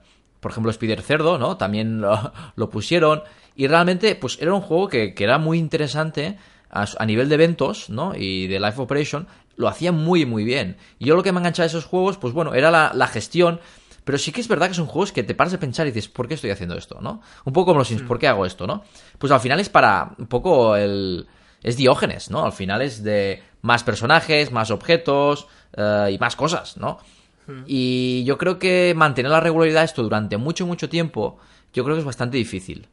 por ejemplo, Spider Cerdo, ¿no? También lo, pusieron. Y realmente, pues era un juego que, era muy interesante a, nivel de eventos, ¿no? Y de Life Operation, lo hacía muy, muy bien. Y yo lo que me enganchaba a esos juegos, pues bueno, era la, gestión. Pero sí que es verdad que son juegos que te paras a pensar y dices, ¿por qué estoy haciendo esto? ¿no? Un poco como los Sims, mm. ¿por qué hago esto? ¿no? Pues al final es para un poco el. Es Diógenes, ¿no? Al final es de más personajes, más objetos eh, y más cosas, ¿no? Mm. Y yo creo que mantener la regularidad esto durante mucho, mucho tiempo, yo creo que es bastante difícil.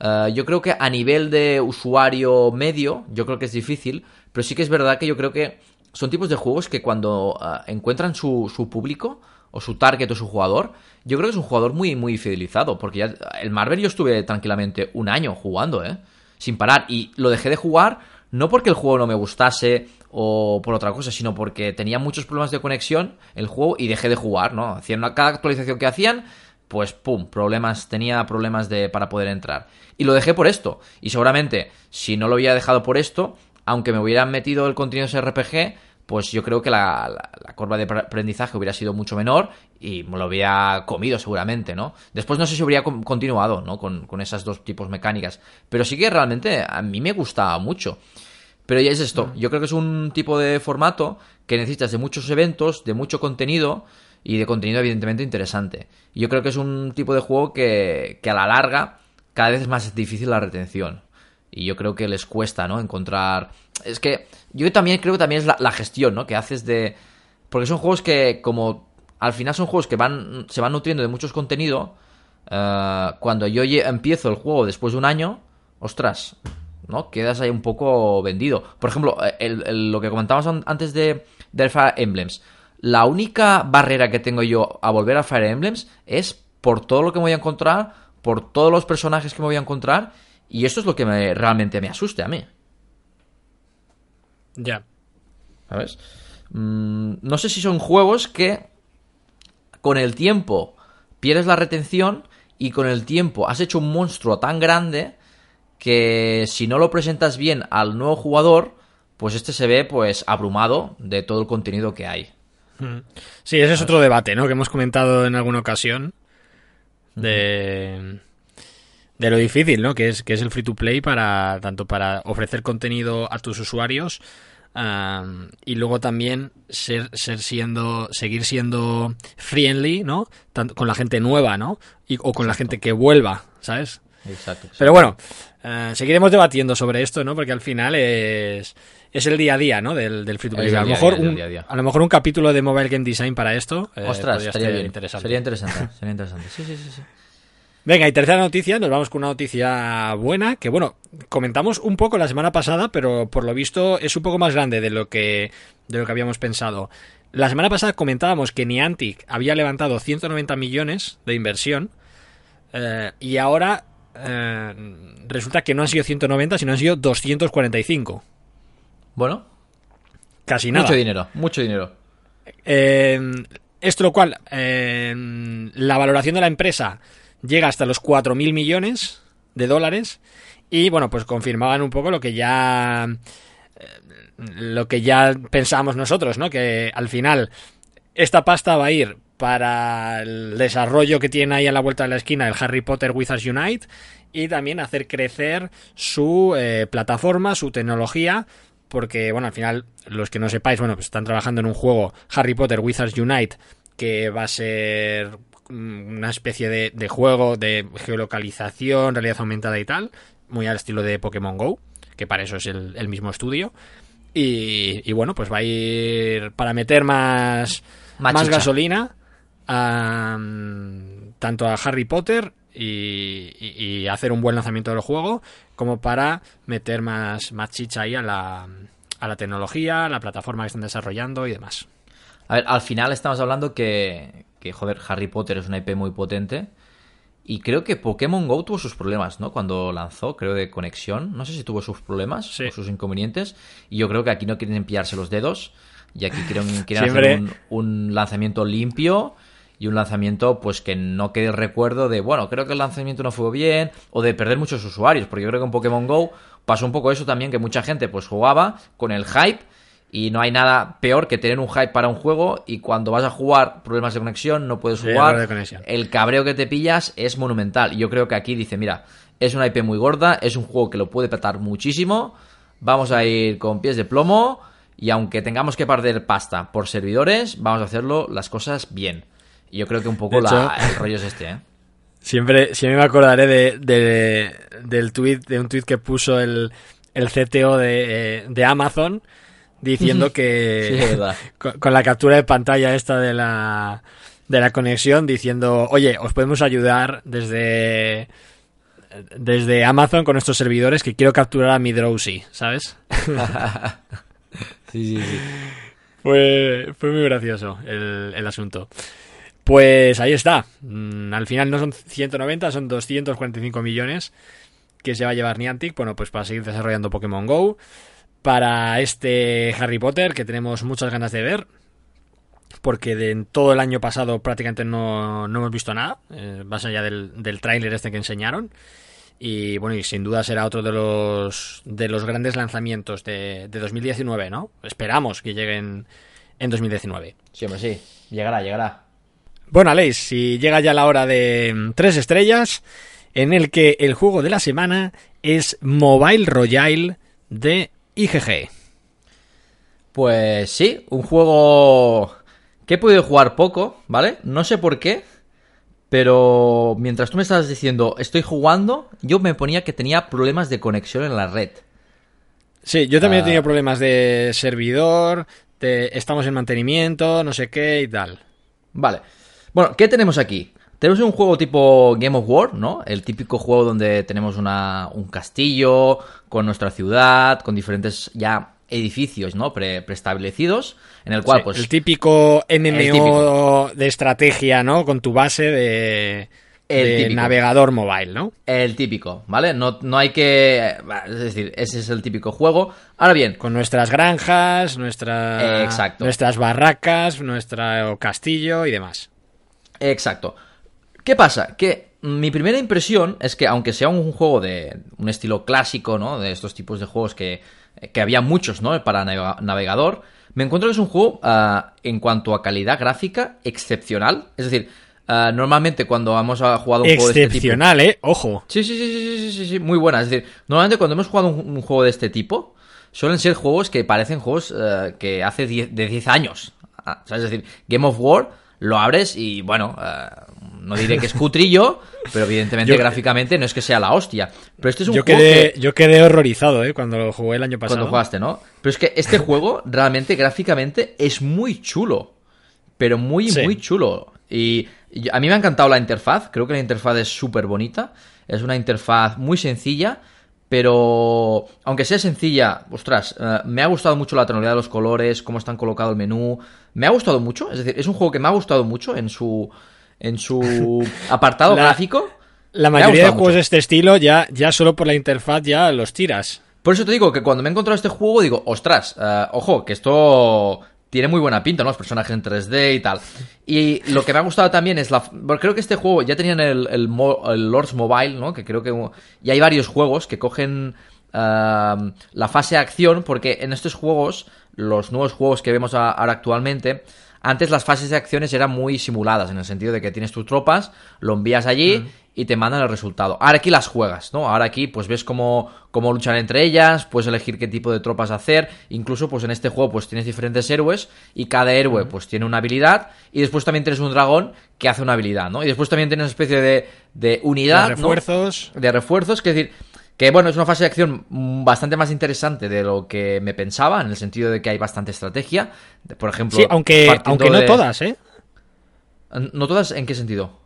Eh, yo creo que a nivel de usuario medio, yo creo que es difícil, pero sí que es verdad que yo creo que son tipos de juegos que cuando eh, encuentran su, su, público o su target o su jugador, yo creo que es un jugador muy, muy fidelizado, porque ya el Marvel yo estuve tranquilamente un año jugando, ¿eh? Sin parar, y lo dejé de jugar no porque el juego no me gustase o por otra cosa, sino porque tenía muchos problemas de conexión el juego y dejé de jugar, ¿no? Hacían cada actualización que hacían, pues pum, problemas, tenía problemas de para poder entrar. Y lo dejé por esto. Y seguramente, si no lo hubiera dejado por esto, aunque me hubieran metido el contenido de ese RPG, pues yo creo que la, la, curva de aprendizaje hubiera sido mucho menor y me lo había comido seguramente, ¿no? Después no sé si hubiera continuado, ¿no? Con, con esas dos tipos mecánicas. Pero sí que realmente a mí me gustaba mucho. Pero ya es esto, mm. yo creo que es un tipo de formato que necesitas de muchos eventos, de mucho contenido y de contenido evidentemente interesante. Yo creo que es un tipo de juego que, que a la larga cada vez es más difícil la retención. Y yo creo que les cuesta, ¿no? Encontrar... Es que yo también creo que también es la, gestión, ¿no? Que haces de... Porque son juegos que como al final son juegos que van se van nutriendo de muchos contenido. Eh, cuando yo empiezo el juego después de un año, ostras, ¿no? Quedas ahí un poco vendido. Por ejemplo, lo que comentábamos antes de, de Emblems. La única barrera que tengo yo a volver a Fire Emblems es por todo lo que me voy a encontrar, por todos los personajes que me voy a encontrar, y esto es lo que me, realmente me asuste a mí. Ya. ¿Sabes? Mm, no sé si son juegos que con el tiempo pierdes la retención y con el tiempo has hecho un monstruo tan grande que si no lo presentas bien al nuevo jugador, pues este se ve pues abrumado de todo el contenido que hay. Mm. Sí, ese es otro debate, ¿no? Que hemos comentado en alguna ocasión de, de lo difícil, ¿no? Que es, que es el free to play para tanto para ofrecer contenido a tus usuarios y luego también ser, ser siendo seguir siendo friendly, ¿no? Tanto con la gente nueva, ¿no? Y, o con la gente que vuelva, ¿sabes? Exacto. Pero bueno, eh, seguiremos debatiendo sobre esto, ¿no? Porque al final es, es el día a día, ¿no? Del, del free to play. A lo, mejor un, a lo mejor un capítulo de Mobile Game Design para esto. Eh, Ostras, sería interesante. Sería interesante. Sería interesante. Sí, sí, sí, sí. Venga, y tercera noticia, nos vamos con una noticia buena, que bueno, comentamos un poco la semana pasada, pero por lo visto es un poco más grande de lo que, de lo que habíamos pensado. La semana pasada comentábamos que Niantic había levantado 190 millones de inversión eh, y ahora eh, resulta que no han sido 190, sino han sido 245. Bueno. Casi nada. Mucho dinero, mucho dinero. Eh, esto lo cual, eh, la valoración de la empresa llega hasta los 4.000 millones de dólares y bueno, pues confirmaban un poco lo que ya lo que ya pensábamos nosotros, ¿no? Que al final esta pasta va a ir para el desarrollo que tiene ahí a la vuelta de la esquina el Harry Potter Wizards Unite y también hacer crecer su eh, plataforma, su tecnología, porque bueno, al final los que no sepáis, bueno, pues están trabajando en un juego Harry Potter Wizards Unite que va a ser una especie de, juego de geolocalización, realidad aumentada y tal, muy al estilo de Pokémon Go, que para eso es el, mismo estudio. Y, y, bueno, pues va a ir para meter más, más gasolina tanto a Harry Potter y, hacer un buen lanzamiento del juego, como para meter más, más chicha ahí a la, a la tecnología, a la plataforma que están desarrollando y demás. A ver, al final estamos hablando que, que, joder, Harry Potter es una IP muy potente. Y creo que Pokémon Go tuvo sus problemas, ¿no? Cuando lanzó, creo, de conexión. No sé si tuvo sus problemas o sus inconvenientes. Y yo creo que aquí no quieren pillarse los dedos. Y aquí quieren, quieren hacer un, lanzamiento limpio y un lanzamiento pues que no quede recuerdo de, bueno, creo que el lanzamiento no fue bien o de perder muchos usuarios, porque yo creo que en Pokémon Go pasó un poco eso también, que mucha gente pues jugaba con el hype Y no hay nada peor que tener un hype para un juego y cuando vas a jugar problemas de conexión, no puedes jugar. El cabreo que te pillas es monumental. Y yo creo que aquí dice, mira, es una IP muy gorda, es un juego que lo puede petar muchísimo. Vamos a ir con pies de plomo y aunque tengamos que perder pasta por servidores, vamos a hacerlo las cosas bien. Yo creo que un poco De hecho- la- el rollo es este, ¿eh? Siempre, siempre me acordaré de, de- del tweet, de un tweet que puso el, el CTO de, eh, de Amazon diciendo que con, con la captura de pantalla esta de la de la conexión diciendo, oye, os podemos ayudar desde desde Amazon con nuestros servidores que quiero capturar a mi Drowsy, ¿sabes? Sí, sí, sí. Fue, fue muy gracioso el, el asunto. Pues ahí está. Mm, Al final no son 190, son 245 millones que se va a llevar Niantic, bueno, pues para seguir desarrollando Pokémon Go. Para este Harry Potter, que tenemos muchas ganas de ver. Porque de en todo el año pasado prácticamente no, no hemos visto nada. eh, más allá del, del tráiler este que enseñaron. Y bueno, y sin duda será otro de los de los grandes lanzamientos de, de 2019, ¿no? Esperamos que lleguen en 2019. Sí, hombre, sí. Llegará, llegará. Bueno, Aleix, si llega ya la hora de mm, tres estrellas, en el que el juego de la semana es Mobile Royale de IGG. Pues sí, un juego que he podido jugar poco, ¿vale? No sé por qué, pero mientras tú me estabas diciendo estoy jugando, yo me ponía que tenía problemas de conexión en la red. Sí, yo también Ah. he tenido problemas de servidor, de estamos en mantenimiento, no sé qué y tal. Vale. Bueno, ¿qué tenemos aquí? Tenemos un juego tipo Game of War, ¿no? El típico juego donde tenemos una, un castillo con nuestra ciudad, con diferentes ya edificios, ¿no? Pre- preestablecidos, en el cual, Sí, pues... el típico MMO típico. de estrategia, ¿no? Con tu base de, El de navegador mobile, ¿no? El típico, ¿vale? No, no hay que... Es decir, ese es el típico juego. Ahora bien, Con nuestras granjas, nuestra, Eh, exacto. nuestras barracas, nuestro castillo y demás. Exacto. ¿Qué pasa? Que mi primera impresión es que, aunque sea un juego de un estilo clásico, ¿no? De estos tipos de juegos que, que había muchos, ¿no? Para navega- navegador, me encuentro que es un juego, ah, en cuanto a calidad gráfica, excepcional. Es decir, ah, normalmente cuando hemos ah, jugado un juego de este tipo... Excepcional, ¿eh? Ojo. Sí, sí, sí, sí, sí, sí, sí, muy buena. Es decir, normalmente cuando hemos jugado un, un juego de este tipo, suelen ser juegos que parecen juegos eh, que hace 10 de 10 años. Ah, ¿sabes? Es decir, Game of War lo abres y, bueno, eh, no diré que es cutrillo, pero evidentemente Yo- gráficamente no es que sea la hostia. Pero este es un Yo juego quedé, que... yo quedé horrorizado, ¿eh? Cuando lo jugué el año pasado. Cuando jugaste, ¿no? Pero es que este juego realmente gráficamente es muy chulo. Pero muy, Sí. muy chulo. Y y a mí me ha encantado la interfaz. Creo que la interfaz es súper bonita. Es una interfaz muy sencilla. Pero aunque sea sencilla, ostras, eh, me ha gustado mucho la tonalidad de los colores, cómo están colocado el menú. Me ha gustado mucho. Es decir, es un juego que me ha gustado mucho en su, en su apartado La- gráfico. La mayoría de juegos mucho. de este estilo ya, ya solo por la interfaz ya los tiras. Por eso te digo que cuando me he encontrado este juego, digo, ostras, eh, ojo, que esto tiene muy buena pinta, ¿no? Los personajes en 3D y tal. Y lo que me ha gustado también es la... creo que este juego ya tenían el, el, Lords Mobile, ¿no? Que creo que... Y hay varios juegos que cogen la fase de acción, porque en estos juegos, los nuevos juegos que vemos ahora actualmente, antes las fases de acciones eran muy simuladas, en el sentido de que tienes tus tropas, lo envías allí y te mandan el resultado. Ahora aquí las juegas, ¿no? Ahora aquí pues ves cómo, cómo luchan entre ellas, puedes elegir qué tipo de tropas hacer, incluso pues en este juego pues tienes diferentes héroes y cada héroe pues tiene una habilidad y después también tienes un dragón que hace una habilidad, ¿no? Y después también tienes una especie de, de unidad, ¿no? refuerzos. de refuerzos, que decir que bueno, es una fase de acción bastante más interesante de lo que me pensaba, en el sentido de que hay bastante estrategia. De- Por ejemplo, Sí, aunque, aunque no de- todas, ¿eh? ¿No todas en qué sentido?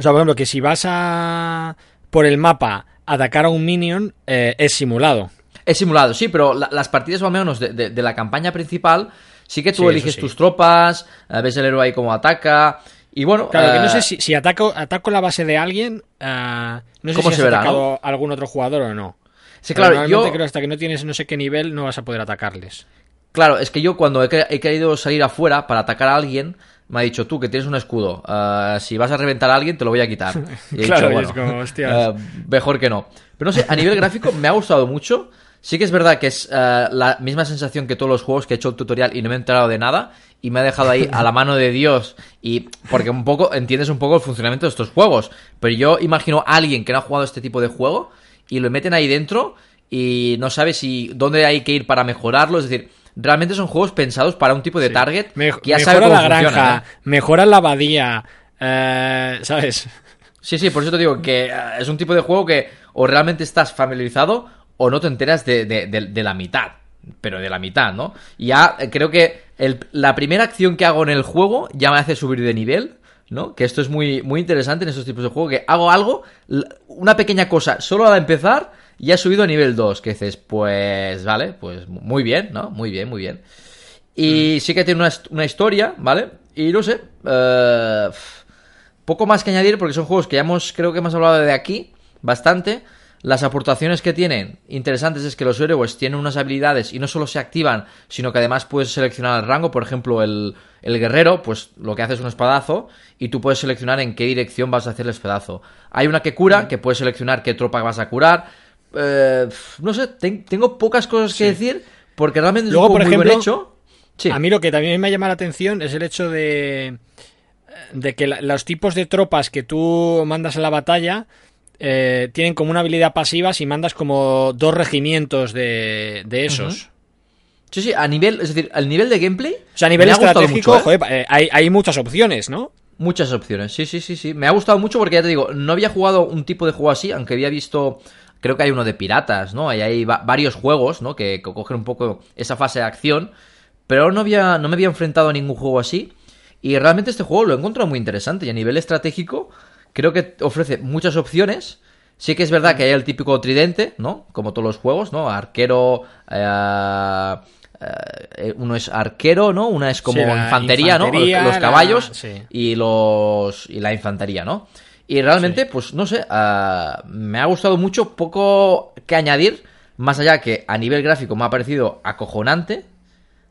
O sea, por ejemplo, que si vas a por el mapa a atacar a un minion, eh, es simulado. Es simulado, sí, pero la- las partidas, o al menos de, de- de la campaña principal, sí que tú Sí, eliges sí. tus tropas, eh, ves el héroe ahí cómo ataca. Y bueno, Claro, que no eh, sé si, si ataco, ataco la base de alguien, no sé ¿Cómo si se has verá, atacado a algún otro jugador o no. Sí, claro, yo- creo que hasta que no tienes no sé qué nivel no vas a poder atacarles. Claro, es que yo cuando he querido salir afuera para atacar a alguien, me ha dicho, tú que tienes un escudo, eh, si vas a reventar a alguien te lo voy a quitar. Y he Claro, dicho, es como, hostias. eh, mejor que no. Pero no sé, a nivel gráfico me ha gustado mucho. Sí que es verdad que es eh, la misma sensación que todos los juegos que he hecho el tutorial y no me he enterado de nada y me ha dejado ahí a la mano de Dios y porque un poco entiendes un poco el funcionamiento de estos juegos, pero yo imagino a alguien que no ha jugado este tipo de juego y lo meten ahí dentro y no sabe si dónde hay que ir para mejorarlo, es decir, realmente son juegos pensados para un tipo de target Me- que ya mejora sabe cómo la funciona, granja, ¿eh? mejora la abadía, eh, ¿sabes? Sí, sí, por eso te digo que eh, es un tipo de juego que o realmente estás familiarizado o no te enteras de, de- de- de la mitad. Pero de la mitad, ¿no? Y ya creo que el- la primera acción que hago en el juego ya me hace subir de nivel, ¿no? Que esto es muy, muy interesante en estos tipos de juego, que hago algo, una pequeña cosa, solo al empezar, ya he subido a nivel 2, que dices, pues, vale, pues muy bien, ¿no? Muy bien, muy bien. Y sí que tiene una, una historia, ¿vale? Y no sé, eh, poco más que añadir porque son juegos que ya hemos, creo que hemos hablado de aquí bastante. Las aportaciones que tienen interesantes es que los héroes tienen unas habilidades y no solo se activan, sino que además puedes seleccionar el rango. Por ejemplo, el, el guerrero, pues lo que hace es un espadazo y tú puedes seleccionar en qué dirección vas a hacer el espadazo. Hay una que cura, que puedes seleccionar qué tropa vas a curar. Eh, no sé, ten- tengo pocas cosas que decir porque realmente Luego, es un por ejemplo, hecho. Sí. A mí lo que también me llama la atención es el hecho de, de que la- los tipos de tropas que tú mandas a la batalla eh, tienen como una habilidad pasiva si mandas como dos regimientos de, de esos. Sí, sí, a nivel, es decir, al nivel de gameplay. O sea, a nivel estratégico, mucho, ¿eh? joder, eh, hay, hay muchas opciones, ¿no? Muchas opciones, sí, sí, sí, sí. Me ha gustado mucho porque ya te digo, no había jugado un tipo de juego así, aunque había visto, creo que hay uno de piratas, ¿no? Hay, hay va- varios juegos, ¿no? Que, que cogen un poco esa fase de acción, pero no, había, no me había enfrentado a ningún juego así. Y realmente este juego lo he encontrado muy interesante y a nivel estratégico creo que ofrece muchas opciones. Sí que es verdad que hay el típico tridente, ¿no? Como todos los juegos, ¿no? Arquero, eh, eh, uno es arquero, ¿no? Una es como Sí, infantería, ¿no? Los, la- caballos sí. y los y la infantería, ¿no? Y realmente, pues no sé, ah, me ha gustado mucho, poco que añadir, más allá que a nivel gráfico me ha parecido acojonante.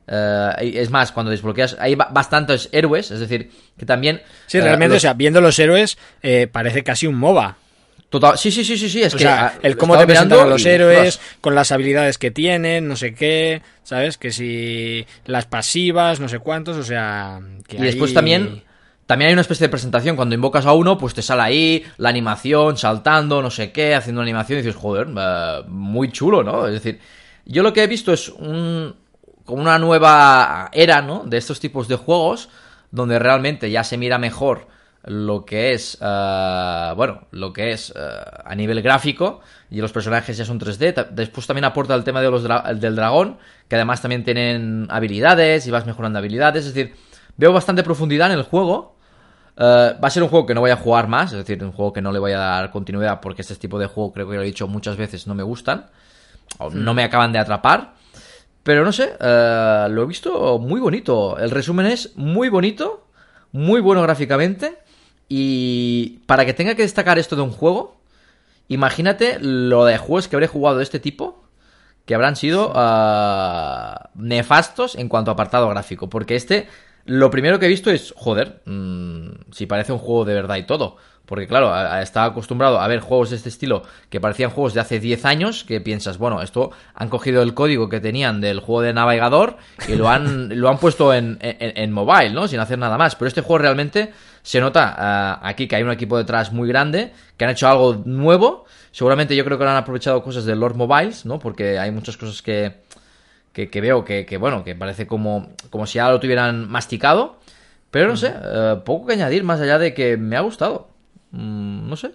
Eh, es más, cuando desbloqueas, hay ba- bastantes héroes, es decir, que también... Sí, eh, realmente, los- o sea, viendo los héroes, eh, parece casi un MOBA. total- sí, sí, sí, sí, sí, es O que... sea, el cómo te presentan a los y, héroes, con las habilidades que tienen, no sé qué, ¿sabes? Que si las pasivas, no sé cuántos, o sea... Que Y después también, también hay una especie de presentación. Cuando invocas a uno, pues te sale ahí la animación, saltando, no sé qué, haciendo una animación y dices, joder, eh, muy chulo, ¿no? Es decir, yo lo que he visto es un, como una nueva era, ¿no? De estos tipos de juegos, donde realmente ya se mira mejor lo que es, eh, bueno, lo que es eh, a nivel gráfico y los personajes ya son 3D. Ta- Después también aporta el tema de los dra- del dragón, que además también tienen habilidades y vas mejorando habilidades. Es decir, veo bastante profundidad en el juego. Eh, va a ser un juego que no voy a jugar más, es decir, un juego que no le voy a dar continuidad porque este tipo de juego, creo que lo he dicho muchas veces, no me gustan. O no me acaban de atrapar. Pero no sé, eh, lo he visto muy bonito. El resumen es muy bonito, muy bueno gráficamente. Y para que tenga que destacar esto de un juego, imagínate lo de juegos que habré jugado de este tipo, que habrán sido eh, nefastos en cuanto a apartado gráfico. Porque este, lo primero que he visto es, joder, mm, si parece un juego de verdad y todo. Porque claro, estaba acostumbrado a ver juegos de este estilo que parecían juegos de hace 10 años, que piensas, bueno, esto han cogido el código que tenían del juego de navegador y lo han, lo han puesto en, en, en mobile, ¿no? Sin hacer nada más. Pero este juego realmente se nota ah, aquí que hay un equipo detrás muy grande, que han hecho algo nuevo. Seguramente yo creo que han aprovechado cosas de Lord Mobiles, ¿no? Porque hay muchas cosas que, que, que veo que, que, bueno, que parece como, como si ya lo tuvieran masticado. Pero no sé, eh, poco que añadir más allá de que me ha gustado. Mm, no sé.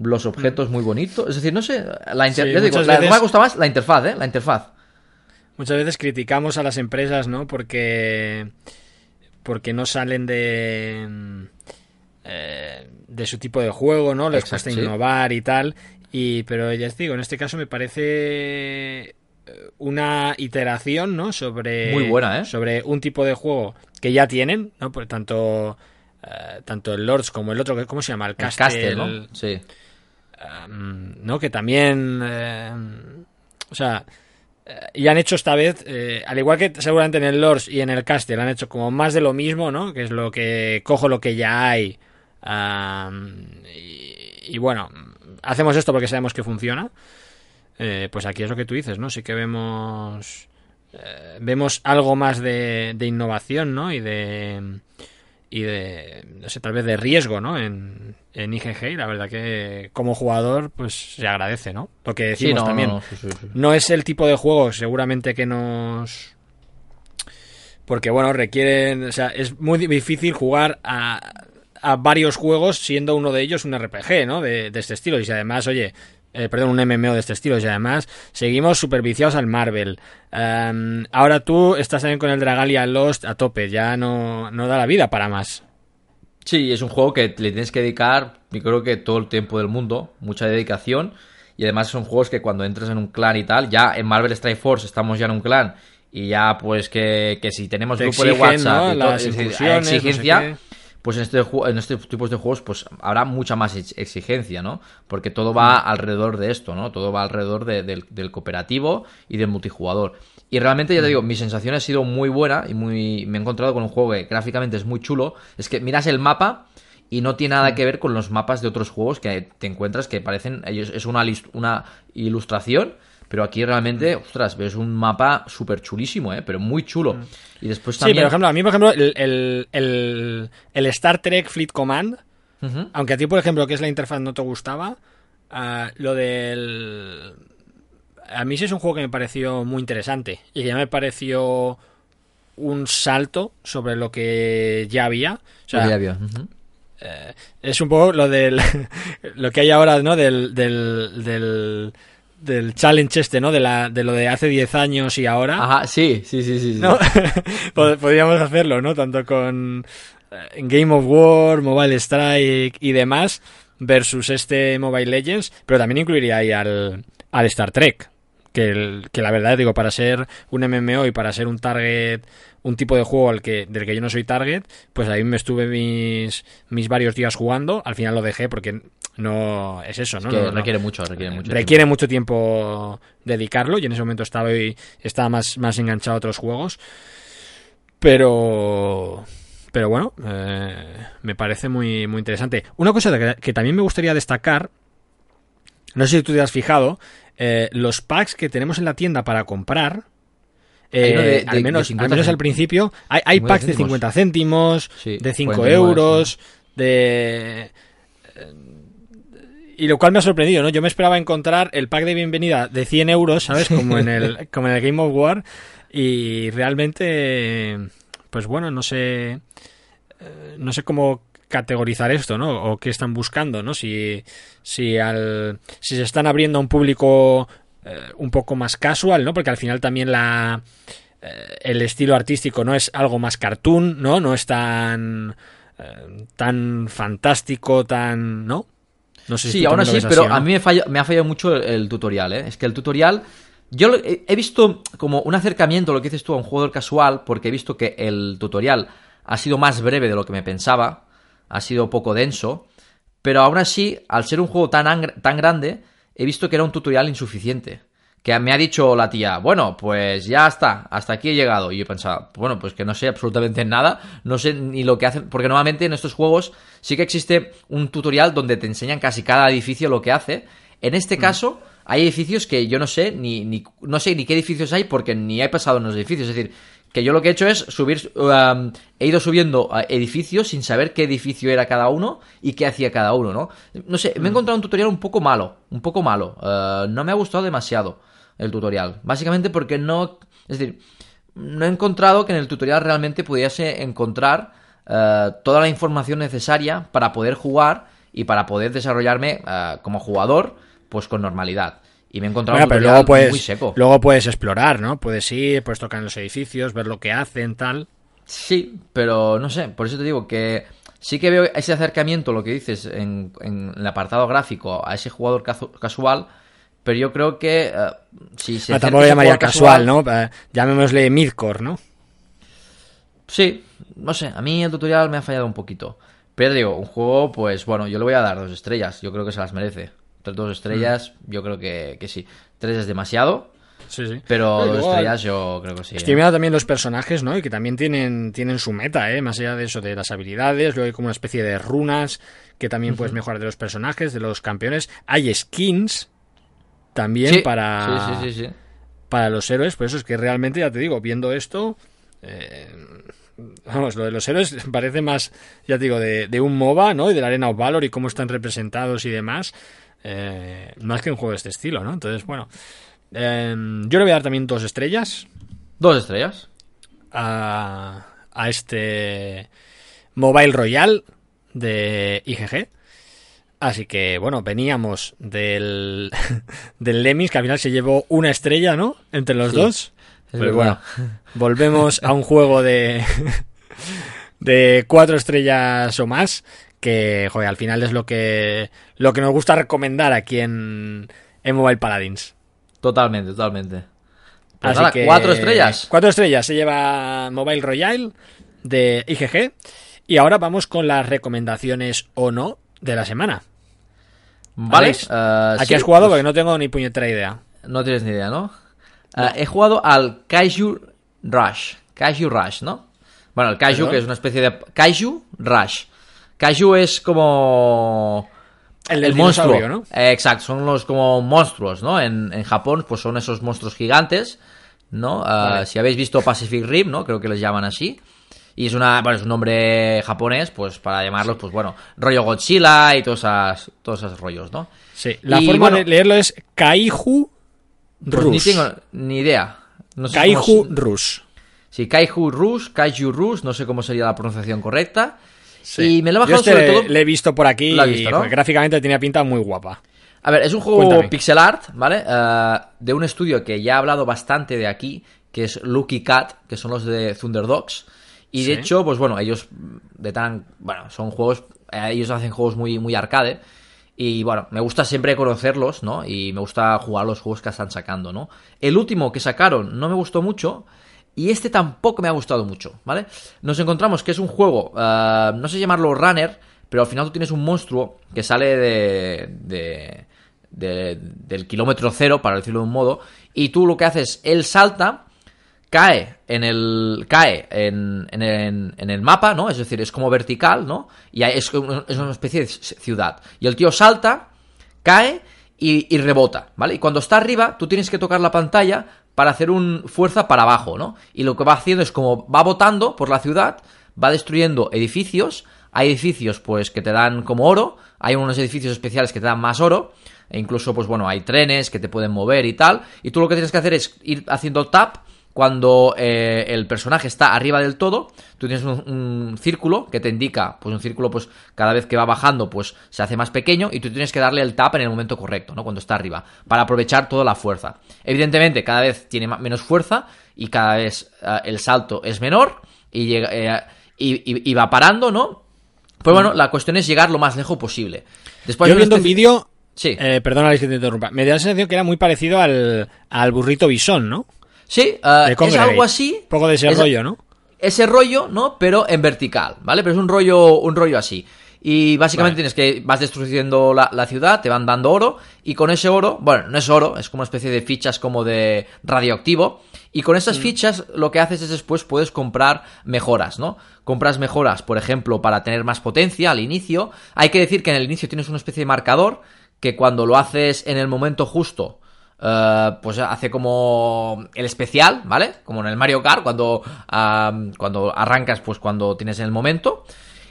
Los objetos muy bonitos. Es decir, no sé. La inter- Sí, ya digo, muchas la- veces- me ha gustado más la interfaz, ¿eh? La interfaz. Muchas veces criticamos a las empresas, ¿no? Porque, porque no salen de, mm, eh, de su tipo de juego, ¿no? Les Exacto, cuesta sí. innovar y tal. Y, pero ya os digo, en este caso me parece una iteración, ¿no? Sobre, Muy buena, ¿eh? sobre un tipo de juego que ya tienen, ¿no? Por tanto, eh, tanto el Lords como el otro, ¿cómo se llama? El El Castle, Castle, ¿no? Sí. um, ¿no? Que también, eh, o sea, y han hecho esta vez, eh, al igual que seguramente en el Lords y en el Castle, han hecho como más de lo mismo, ¿no? Que es lo que cojo lo que ya hay. y, bueno, hacemos esto porque sabemos que funciona. Eh, pues aquí es lo que tú dices, ¿no? Sí que vemos. Eh, vemos algo más de, de innovación, ¿no? Y de y de, no sé, tal vez de riesgo, ¿no? En, en IGG y la verdad que como jugador pues se agradece, ¿no? Lo que decimos también. No, es el tipo de juego seguramente que nos... Porque bueno, requieren, o sea, es muy difícil jugar a, a varios juegos siendo uno de ellos un RPG, ¿no? De, de este estilo. Y si además, oye, eh, perdón, un MMO de este estilo. Y además, seguimos super viciados al Marvel. Em, ahora tú estás también con el Dragalia Lost a tope, ya no, no da la vida para más. Sí, es un juego que le tienes que dedicar, yo creo que todo el tiempo del mundo, mucha dedicación. Y además son juegos que cuando entras en un clan y tal, ya en Marvel Strike Force estamos ya en un clan. Y ya pues que, que si tenemos grupo de WhatsApp y todo, exigencia pues en, este, en estos tipos de juegos pues habrá mucha más exigencia, ¿no? Porque todo va mm. alrededor de esto, ¿no? Todo va alrededor del, cooperativo y del multijugador. Y realmente, ya te mm. digo, mi sensación ha sido muy buena y muy me he encontrado con un juego que gráficamente es muy chulo. Es que miras el mapa y no tiene nada mm. que ver con los mapas de otros juegos que te encuentras que parecen, es una, una ilustración pero aquí realmente, ostras, ves un mapa súper chulísimo, ¿eh? Pero muy chulo. Y después también... Sí, por ejemplo, a mí, por ejemplo, el, el, Star Trek Fleet Command, aunque a ti, por ejemplo, que es la interfaz no te gustaba, ah, lo del... A mí sí es un juego que me pareció muy interesante y que ya me pareció un salto sobre lo que ya había. O sea, ya había. Eh, es un poco lo del lo que hay ahora, ¿no? del, del del challenge este, ¿no? De, la, de lo de hace 10 años y ahora. Ajá, sí, sí, sí, sí. Podríamos hacerlo, ¿no? Tanto con eh, Game of War, Mobile Strike y demás, versus este Mobile Legends, pero también incluiría ahí al, al Star Trek. Que, que la verdad, digo, para ser un MMO y para ser un target un tipo de juego al que, del que yo no soy target, pues ahí me estuve mis, mis varios días jugando. Al final lo dejé porque no es eso, ¿no? requiere mucho, requiere mucho. Requiere tiempo. mucho tiempo dedicarlo y en ese momento estaba, estaba más, más enganchado a otros juegos. Pero pero bueno, eh, me parece muy, muy interesante. Una cosa que, también me gustaría destacar, no sé si tú te has fijado, eh, los packs que tenemos en la tienda para comprar, eh, al, menos, al menos al principio, hay, hay packs de 50 céntimos, de 5 euros, de y lo cual me ha sorprendido, ¿no? Yo me esperaba encontrar el pack de bienvenida de 100 euros, ¿sabes? Como en el, como en el Game of War. Y realmente, pues bueno, no sé, eh, no sé cómo categorizar esto, ¿no? O qué están buscando, ¿no? Si, si, al, si se están abriendo a un público eh, un poco más casual, ¿no? Porque al final también la, eh, el estilo artístico no es algo más cartoon, ¿no? No es tan, tan fantástico, tan, ¿no? Sí, aún así, pero a mí me, me, ha fallado mucho el, tutorial, ¿eh? Es que el tutorial... Yo he visto como un acercamiento, lo que dices tú, a un jugador casual, porque he visto que el tutorial ha sido más breve de lo que me pensaba, ha sido poco denso, pero aún así, al ser un juego tan, tan grande, he visto que era un tutorial insuficiente que me ha dicho la tía, bueno, pues ya está, hasta aquí he llegado. Y yo pensaba, bueno, pues que no sé absolutamente nada, no sé ni lo que hacen, porque normalmente en estos juegos sí que existe un tutorial donde te enseñan casi cada edificio lo que hace. En este mm. caso, hay edificios que yo no sé ni, ni, no sé ni qué edificios hay porque ni he pasado en los edificios. Es decir, que yo lo que he hecho es subir, um, he ido subiendo edificios sin saber qué edificio era cada uno y qué hacía cada uno, ¿no? No sé, me he mm. encontrado un tutorial un poco malo, un poco malo. Uh, no me ha gustado demasiado el tutorial. Básicamente porque no, es decir, no he encontrado que en el tutorial realmente pudiese encontrar uh, toda la información necesaria para poder jugar y para poder desarrollarme uh, como jugador, pues con normalidad. Y me he encontrado pero luego puedes, muy seco. Luego puedes explorar, ¿no? Puedes ir, puedes tocar en los edificios, ver lo que hacen, tal. Sí, pero no sé, por eso te digo que sí que veo ese acercamiento, lo que dices, en, el apartado gráfico a ese jugador casual, pero yo creo que uh, si se... Ah, tampoco lo llamaría casual, ¿no? Uh, llamémosle midcore, ¿no? Sí, no sé, a mí el tutorial me ha fallado un poquito. Pero digo, un juego, pues bueno, yo le voy a dar dos estrellas, yo creo que se las merece dos estrellas, mm. yo creo que, sí. Tres es demasiado. Sí, sí. Pero Pero dos estrellas yo creo que sí. Estoy ¿eh? mirando también los personajes, ¿no? Y que también tienen, tienen su meta, ¿eh? Más allá de eso, de las habilidades, luego hay como una especie de runas que también puedes mejorar de los personajes, de los campeones. Hay skins también Sí, para, sí, sí. para los héroes, por eso es que realmente, ya te digo, viendo esto... eh, Vamos, lo de los héroes parece más, ya te digo, de, de un MOBA, ¿no? Y de la Arena of Valor y cómo están representados y demás. Eh, más que un juego de este estilo, ¿no? Entonces, bueno. eh, yo le voy a dar también dos estrellas Dos estrellas. a, a este Mobile Royale de IGG. Así que, bueno, veníamos del, del Lemis, que al final se llevó una estrella, ¿no? Entre los Sí, dos. Pero bueno, volvemos a un juego de, de cuatro estrellas o más, que, joder, al final es lo que, lo que nos gusta recomendar aquí en, en Mobile Paladins. Totalmente, totalmente. Pues Así nada, que- cuatro estrellas. Cuatro estrellas se lleva Mobile Royale de IGG. Y ahora vamos con las recomendaciones o no de la semana. Vale. Eh, Aquí sí, has jugado pues porque no tengo ni puñetera idea. No tienes ni idea, ¿no? Eh, he jugado al Kaiju Rush. Kaiju Rush, ¿no? Bueno, el Kaiju, ¿Perdón? que es una especie de. Kaiju Rush. Kaiju es como. El del monstruo. ¿no? Eh, exacto, son los como monstruos, ¿no? En, en Japón, pues son esos monstruos gigantes, ¿no? Vale. Si habéis visto Pacific Rim, ¿no? Creo que les llaman así. Y es una, bueno, es un nombre japonés, pues para llamarlos, pues bueno, rollo Godzilla y todos esos, todos esos rollos, ¿no? Sí, la Y, forma bueno, de leerlo es Kaiju Pues ni Rush. tengo ni idea. No sé Kaiju cómo Rush. Sí, Kaiju Rush, Kaiju Rush, no sé cómo sería la pronunciación correcta. Sí. Y me lo he bajado este sobre todo. le he visto por aquí Lo has visto, y ¿no? joder, gráficamente tenía pinta muy guapa. A ver, es un juego Cuéntame. pixel art, ¿vale? Eh, de un estudio que ya ha hablado bastante de aquí, que es Lucky Cat, que son los de Thunder Dogs. Y de Sí. hecho, pues bueno, ellos de tan. Bueno, son juegos. eh, ellos hacen juegos muy, muy arcade. Y bueno, me gusta siempre conocerlos, ¿no? Y me gusta jugar los juegos que están sacando, ¿no? El último que sacaron no me gustó mucho. Y este tampoco me ha gustado mucho, ¿vale? Nos encontramos que es un juego, eh, no sé llamarlo runner, pero al final tú tienes un monstruo que sale de, de- de- del kilómetro cero, para decirlo de un modo, y tú lo que haces, él salta, cae en el cae en, en, en- el mapa, ¿no? Es decir, es como vertical, ¿no? Y es, es una especie de ciudad. Y el tío salta, cae y, y rebota, ¿vale? Y cuando está arriba, tú tienes que tocar la pantalla para hacer un fuerza para abajo, ¿no? Y lo que va haciendo es como va botando por la ciudad, va destruyendo edificios, hay edificios pues que te dan como oro, hay unos edificios especiales que te dan más oro, e incluso pues bueno, hay trenes que te pueden mover y tal, y tú lo que tienes que hacer es ir haciendo tap cuando eh, el personaje está arriba del todo, tú tienes un, un círculo que te indica, pues un círculo, pues cada vez que va bajando, pues se hace más pequeño y tú tienes que darle el tap en el momento correcto, ¿no? Cuando está arriba, para aprovechar toda la fuerza. Evidentemente, cada vez tiene menos fuerza y cada vez eh, el salto es menor y, llega, eh, y, y- y va parando, ¿no? Pues bueno, la cuestión es llegar lo más lejos posible. Después Yo viendo un especie- vídeo, Sí. eh, perdona te interrumpa, me da la sensación que era muy parecido al, al burrito bisón, ¿no? Sí, De es algo así. Un poco de ese Es- rollo, ¿no? ese rollo, ¿no? Pero en vertical, ¿vale? Pero es un rollo, un rollo así. Y básicamente Vale. tienes que vas destruyendo la, la ciudad, te van dando oro, y con ese oro, bueno, no es oro, es como una especie de fichas como de radioactivo. Y con esas fichas lo que haces es después puedes comprar mejoras, ¿no? Compras mejoras, por ejemplo, para tener más potencia al inicio. Hay que decir que en el inicio tienes una especie de marcador que cuando lo haces en el momento justo, eh, pues hace como el especial, ¿vale? Como en el Mario Kart, cuando, cuando arrancas, pues cuando tienes el momento.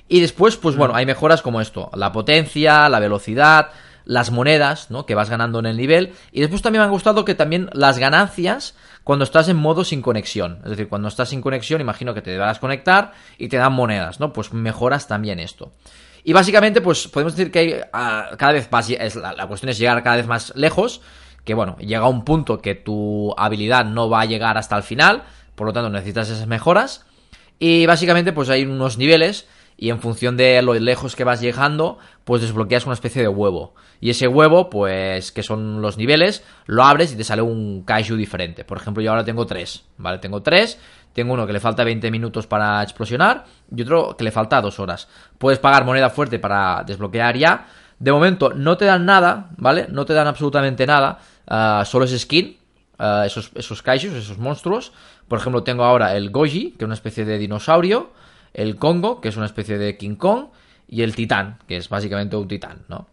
Y después, pues bueno, hay mejoras como esto, la potencia, la velocidad, las monedas, ¿no? Que vas ganando en el nivel. Y después también me han gustado que también las ganancias cuando estás en modo sin conexión. Es decir, cuando estás sin conexión, imagino que te deberás conectar y te dan monedas, ¿no? Pues mejoras también esto. Y básicamente, pues podemos decir que hay, ah, cada vez más, es, la, la cuestión es llegar cada vez más lejos, que bueno, llega un punto que tu habilidad no va a llegar hasta el final, por lo tanto necesitas esas mejoras. Y básicamente, pues hay unos niveles, y en función de lo lejos que vas llegando, pues desbloqueas una especie de huevo. Y ese huevo, pues, que son los niveles, lo abres y te sale un kaiju diferente. Por ejemplo, yo ahora tengo tres, ¿vale? Tengo tres, tengo uno que le falta 20 minutos para explosionar y otro que le falta dos horas. Puedes pagar moneda fuerte para desbloquear ya. De momento no te dan nada, ¿vale? No te dan absolutamente nada, ah, solo es skin. eh, esos, esos kaijus, esos monstruos. Por ejemplo, tengo ahora el Goji, que es una especie de dinosaurio, el Congo, que es una especie de King Kong, y el Titán, que es básicamente un titán, ¿no?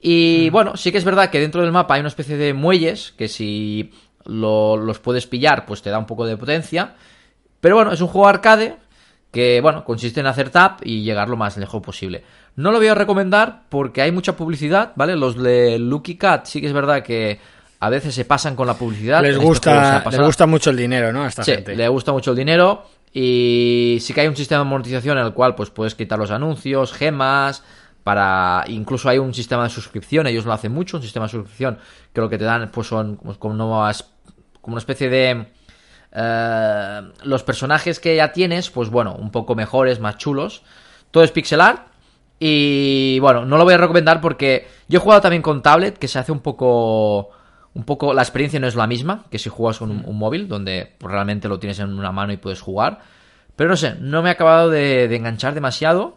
Y bueno, sí que es verdad que dentro del mapa hay una especie de muelles que si los puedes pillar, pues te da un poco de potencia. Pero bueno, es un juego arcade que, bueno, consiste en hacer tap y llegar lo más lejos posible. No lo voy a recomendar porque hay mucha publicidad, ¿vale? Los de Lucky Cat sí que es verdad que a veces se pasan con la publicidad. Les gusta, les gusta mucho el dinero, ¿no? A esta sí, gente. le gusta mucho el dinero y sí que hay un sistema de monetización en el cual pues puedes quitar los anuncios, gemas, para incluso hay un sistema de suscripción, ellos lo hacen mucho, un sistema de suscripción que lo que te dan pues son como una especie de eh, los personajes que ya tienes, pues bueno, un poco mejores, más chulos. Todo es pixel art. Y bueno, no lo voy a recomendar porque yo he jugado también con tablet, que se hace un poco. Un poco. La experiencia no es la misma que si juegas con un, móvil, donde realmente lo tienes en una mano y puedes jugar. Pero no sé, no me ha acabado de, enganchar demasiado.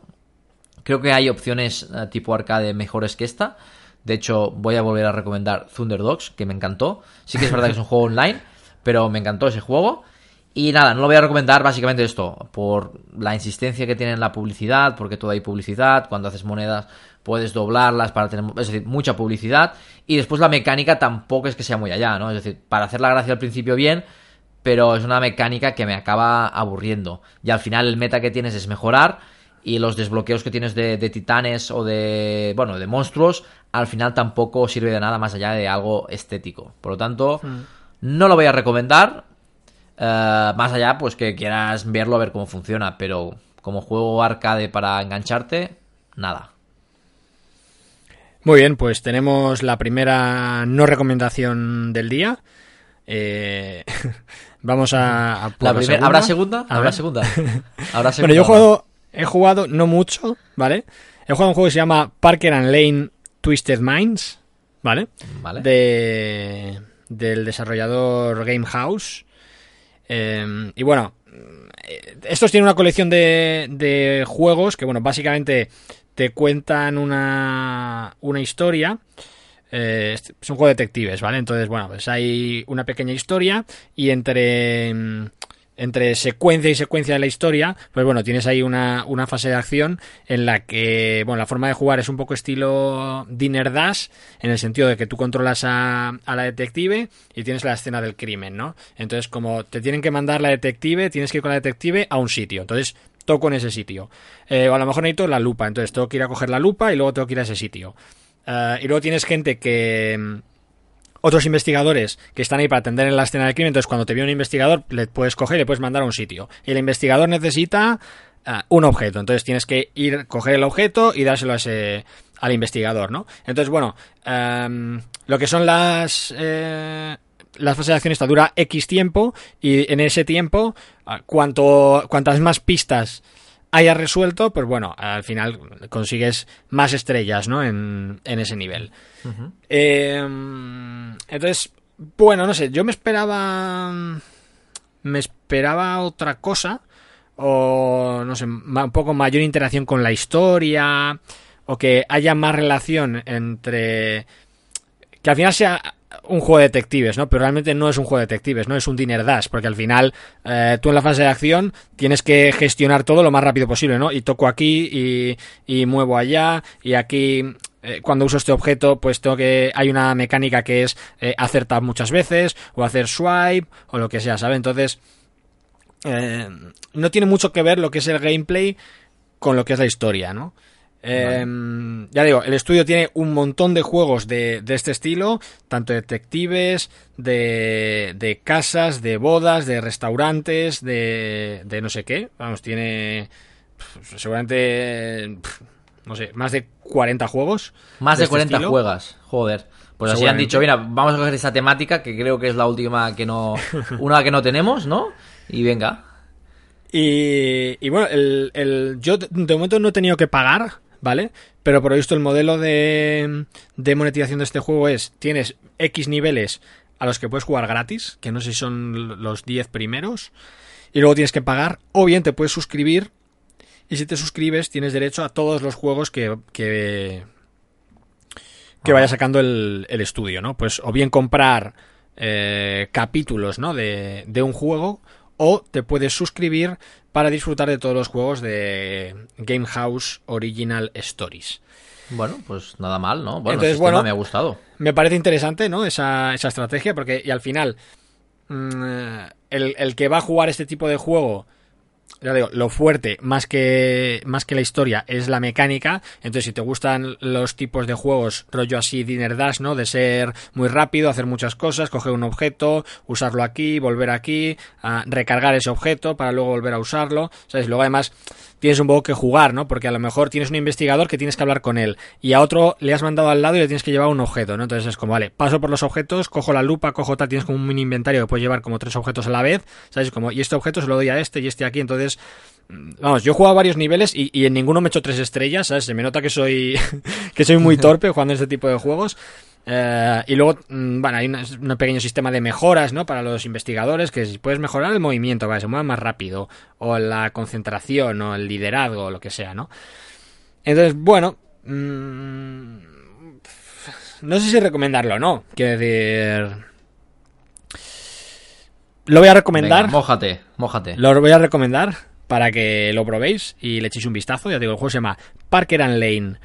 Creo que hay opciones eh, tipo arcade mejores que esta. De hecho, voy a volver a recomendar Thunder Dogs, que me encantó. Sí que es verdad que es un juego online, pero me encantó ese juego. Y nada, no lo voy a recomendar básicamente esto, por la insistencia que tiene en la publicidad, porque todo hay publicidad, cuando haces monedas puedes doblarlas para tener, es decir, mucha publicidad. Y después la mecánica tampoco es que sea muy allá, ¿no? Es decir, para hacer la gracia al principio bien, pero es una mecánica que me acaba aburriendo. Y al final el meta que tienes es mejorar y los desbloqueos que tienes de, titanes o de, bueno, de monstruos, al final tampoco sirve de nada más allá de algo estético. Por lo tanto, hmm. No lo voy a recomendar, eh, más allá pues que quieras verlo a ver cómo funciona, pero como juego arcade para engancharte, nada. Muy bien, pues tenemos la primera no recomendación del día. Eh, vamos a, ¿Habrá segunda? ¿Habrá segunda? ¿Habrá segunda? bueno, yo he jugado he jugado, no mucho, ¿vale? He jugado un juego que se llama Parker and Lane Twisted Minds, ¿vale? Vale. De, del desarrollador Gamehouse. Eh, y bueno, estos tienen una colección de, de juegos que, bueno, básicamente te cuentan una, una historia. Eh, es un juego de detectives, ¿vale? Entonces, bueno, pues hay una pequeña historia y entre entre secuencia y secuencia de la historia, pues bueno, tienes ahí una, fase de acción en la que, bueno, la forma de jugar es un poco estilo Dinner Dash, en el sentido de que tú controlas a, la detective y tienes la escena del crimen, ¿no? Entonces, como te tienen que mandar la detective, tienes que ir con la detective a un sitio. Entonces, toco en ese sitio. Eh, o a lo mejor necesito la lupa, entonces tengo que ir a coger la lupa y luego tengo que ir a ese sitio. Eh, y luego tienes gente que otros investigadores que están ahí para atender en la escena del crimen. Entonces, cuando te viene un investigador, le puedes coger y le puedes mandar a un sitio. El investigador necesita eh, un objeto. Entonces, tienes que ir, coger el objeto y dárselo a ese, al investigador, ¿no? Entonces, bueno, em, lo que son las. Eh, las fases de acción esta dura X tiempo y en ese tiempo, cuanto, cuantas más pistas haya resuelto, pues bueno, al final consigues más estrellas, ¿no? En, en ese nivel. Em, entonces, bueno, no sé, yo me esperaba. Me esperaba otra cosa. O, no sé, un poco mayor interacción con la historia. O que haya más relación entre. Que al final sea un juego de detectives, ¿no? Pero realmente no es un juego de detectives, ¿no? Es un dinner dash, porque al final eh, tú en la fase de acción tienes que gestionar todo lo más rápido posible, ¿no? Y toco aquí y, muevo allá y aquí eh, cuando uso este objeto, pues tengo que. Hay una mecánica que es eh, hacer tab muchas veces, o hacer swipe, o lo que sea, ¿sabes? Entonces. no tiene mucho que ver lo que es el gameplay con lo que es la historia, ¿no? Em, ya digo, el estudio tiene un montón de juegos de, este estilo, tanto detectives, de, de, casas, de bodas, de restaurantes, de, de no sé qué. Vamos, tiene seguramente, no sé, más de 40 juegos. Más de, 40 este juegas, joder. Pues así han dicho, mira, vamos a coger esa temática, que creo que es la última que no, una que no tenemos, ¿no? Y venga. Y, y bueno, el, el, yo de momento no he tenido que pagar ¿vale? Pero por lo visto el modelo de, de monetización de este juego es, tienes X niveles a los que puedes jugar gratis, que no sé si son los 10 primeros, y luego tienes que pagar, o bien te puedes suscribir, y si te suscribes tienes derecho a todos los juegos que, que, que vaya sacando el, el estudio, ¿no? Pues o bien comprar eh, capítulos ¿no? de, de un juego o te puedes suscribir para disfrutar de todos los juegos de Game House Original Stories. Bueno, pues nada mal, ¿no? Bueno, Entonces, el bueno, me ha gustado. Me parece interesante, ¿no? Esa, esa estrategia, porque y al final, mm, el, el que va a jugar este tipo de juego, ya digo, lo fuerte, más que, más que la historia, es la mecánica. Entonces, si te gustan los tipos de juegos, rollo así, Dinner Dash, ¿no? De ser muy rápido, hacer muchas cosas, coger un objeto, usarlo aquí, volver aquí, a recargar ese objeto para luego volver a usarlo. ¿Sabes? Luego, además, tienes un poco que jugar, ¿no? Porque a lo mejor tienes un investigador que tienes que hablar con él y a otro le has mandado al lado y le tienes que llevar un objeto, ¿no? Entonces es como, vale, paso por los objetos, cojo la lupa, cojo tal, tienes como un mini inventario que puedes llevar como tres objetos a la vez, ¿sabes? Como, y este objeto se lo doy a este y este aquí, entonces... mm, Vamos, yo he jugado varios niveles y, y en ninguno me he hecho tres estrellas, ¿sabes? Se me nota que soy que soy muy torpe jugando este tipo de juegos. Eh, y luego, mm, bueno, hay un, un pequeño sistema de mejoras, ¿no? Para los investigadores, que si puedes mejorar el movimiento, para que se mueva más rápido, o la concentración, o el liderazgo, o lo que sea, ¿no? Entonces, bueno, mm, no sé si recomendarlo o no. Quiero decir... Lo voy a recomendar. Venga, mójate, mójate. Lo voy a recomendar para que lo probéis y le echéis un vistazo. Ya digo, el juego se llama Parker and Lane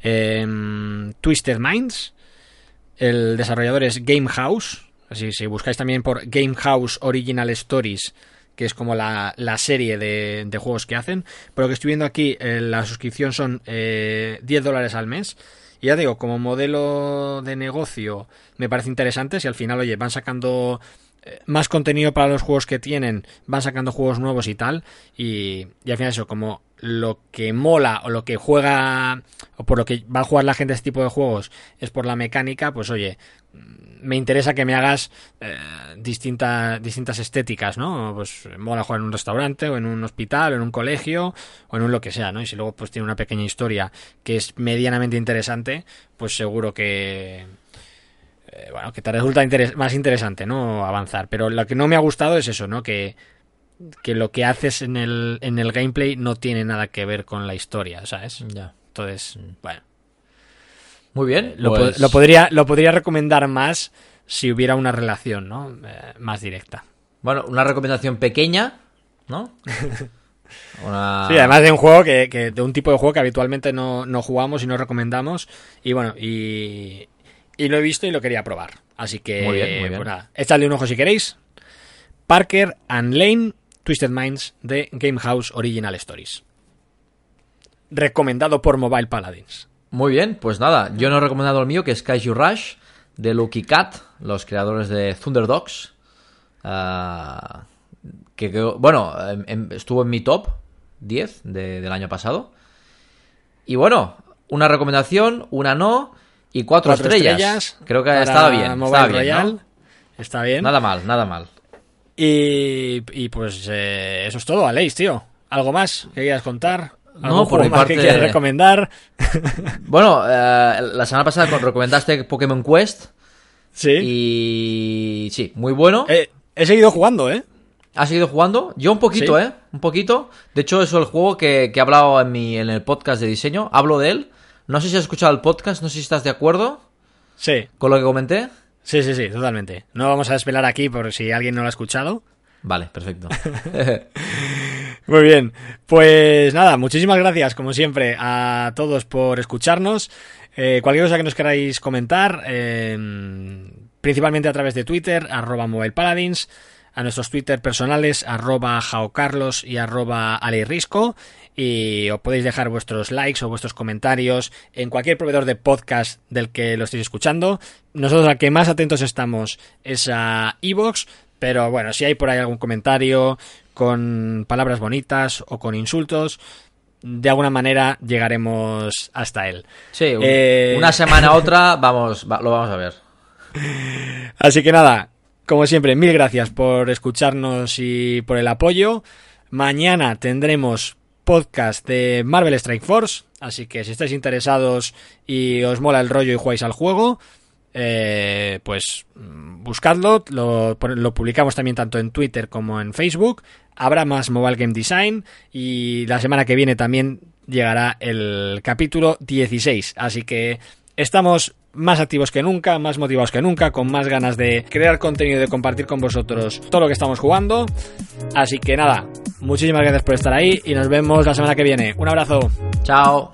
em, Twisted Minds. El desarrollador es Game House. Así si buscáis también por Game House Original Stories, que es como la, la serie de, de juegos que hacen. Pero lo que estoy viendo aquí, eh, la suscripción son eh, 10 dólares al mes. Y ya digo, como modelo de negocio me parece interesante. Si al final, oye, van sacando eh, más contenido para los juegos que tienen, van sacando juegos nuevos y tal, y, y al final eso, como lo que mola o lo que juega o por lo que va a jugar la gente este tipo de juegos es por la mecánica, pues oye, me interesa que me hagas eh, distinta- distintas estéticas, ¿no? Pues mola jugar en un restaurante o en un hospital o en un colegio o en un lo que sea, ¿no? Y si luego pues tiene una pequeña historia que es medianamente interesante, pues seguro que eh, bueno, que te resulta más interesante, ¿no? Avanzar. Pero lo que no me ha gustado es eso, ¿no? Que, que lo que haces en el, en el gameplay no tiene nada que ver con la historia, ¿sabes? Ya. Entonces, bueno. Muy bien. Lo, pues- po- lo podría, lo podría recomendar más si hubiera una relación, ¿no? Eh, más directa. Bueno, una recomendación pequeña, ¿no? Una... Sí, además de un juego que, que- de un tipo de juego que habitualmente no, no jugamos y no recomendamos. Y bueno, y, y lo he visto y lo quería probar. Así que, Muy bien, muy bien. pues nada, echadle un ojo si queréis. Parker and Lane, Twisted Minds de Game House Original Stories. Recomendado por Mobile Paladins. Muy bien, pues nada, yo no he recomendado el mío, que es Kaiju Rush, de Lucky Cat, los creadores de Thunder Dogs. Ah, que, que, bueno, em- em- estuvo en mi top 10 de- del año pasado. Y bueno, una recomendación, una no, y cuatro, Cuatro estrellas. Creo que estaba bien. Mobile Estaba bien. Está bien. Nada mal, nada mal. Y, y pues eh, eso es todo, Aleix, tío. ¿Algo más que quieras contar? No, ¿Algún por mi parte- recomendar? Bueno, eh, la semana pasada recomendaste Pokémon Quest. Sí. Y sí, muy bueno. Eh, he seguido jugando, ¿eh? ¿Has seguido jugando? Yo un poquito, Sí. ¿eh? Un poquito. De hecho, eso es el juego que, que he hablado en, mi, en el podcast de diseño. Hablo de él. No sé si has escuchado el podcast, no sé si estás de acuerdo Sí, con lo que comenté. sí, sí, sí, totalmente. No vamos a desvelar aquí por si alguien no lo ha escuchado. Vale, perfecto. Muy bien, pues nada, muchísimas gracias como siempre a todos por escucharnos. Eh, cualquier cosa que nos queráis comentar, eh, principalmente a través de Twitter, arroba a nuestros Twitter personales, arroba jaocarlos y arroba aleirrisco, y os podéis dejar vuestros likes o vuestros comentarios en cualquier proveedor de podcast del que lo estéis escuchando. Nosotros al que más atentos estamos es a Evox, pero bueno, si hay por ahí algún comentario con palabras bonitas o con insultos, de alguna manera llegaremos hasta él. Sí, un- Eh, una semana a otra vamos, va- lo vamos a ver. Así que nada, como siempre, mil gracias por escucharnos y por el apoyo. Mañana tendremos podcast de Marvel Strike Force, así que si estáis interesados y os mola el rollo y jugáis al juego, eh, pues mm, buscadlo, lo, lo publicamos también tanto en Twitter como en Facebook. Habrá más Mobile Game Design y la semana que viene también llegará el capítulo 16, así que estamos más activos que nunca, más motivados que nunca, con más ganas de crear contenido y de compartir con vosotros todo lo que estamos jugando. Así que nada, muchísimas gracias por estar ahí y nos vemos la semana que viene. Un abrazo. Chao.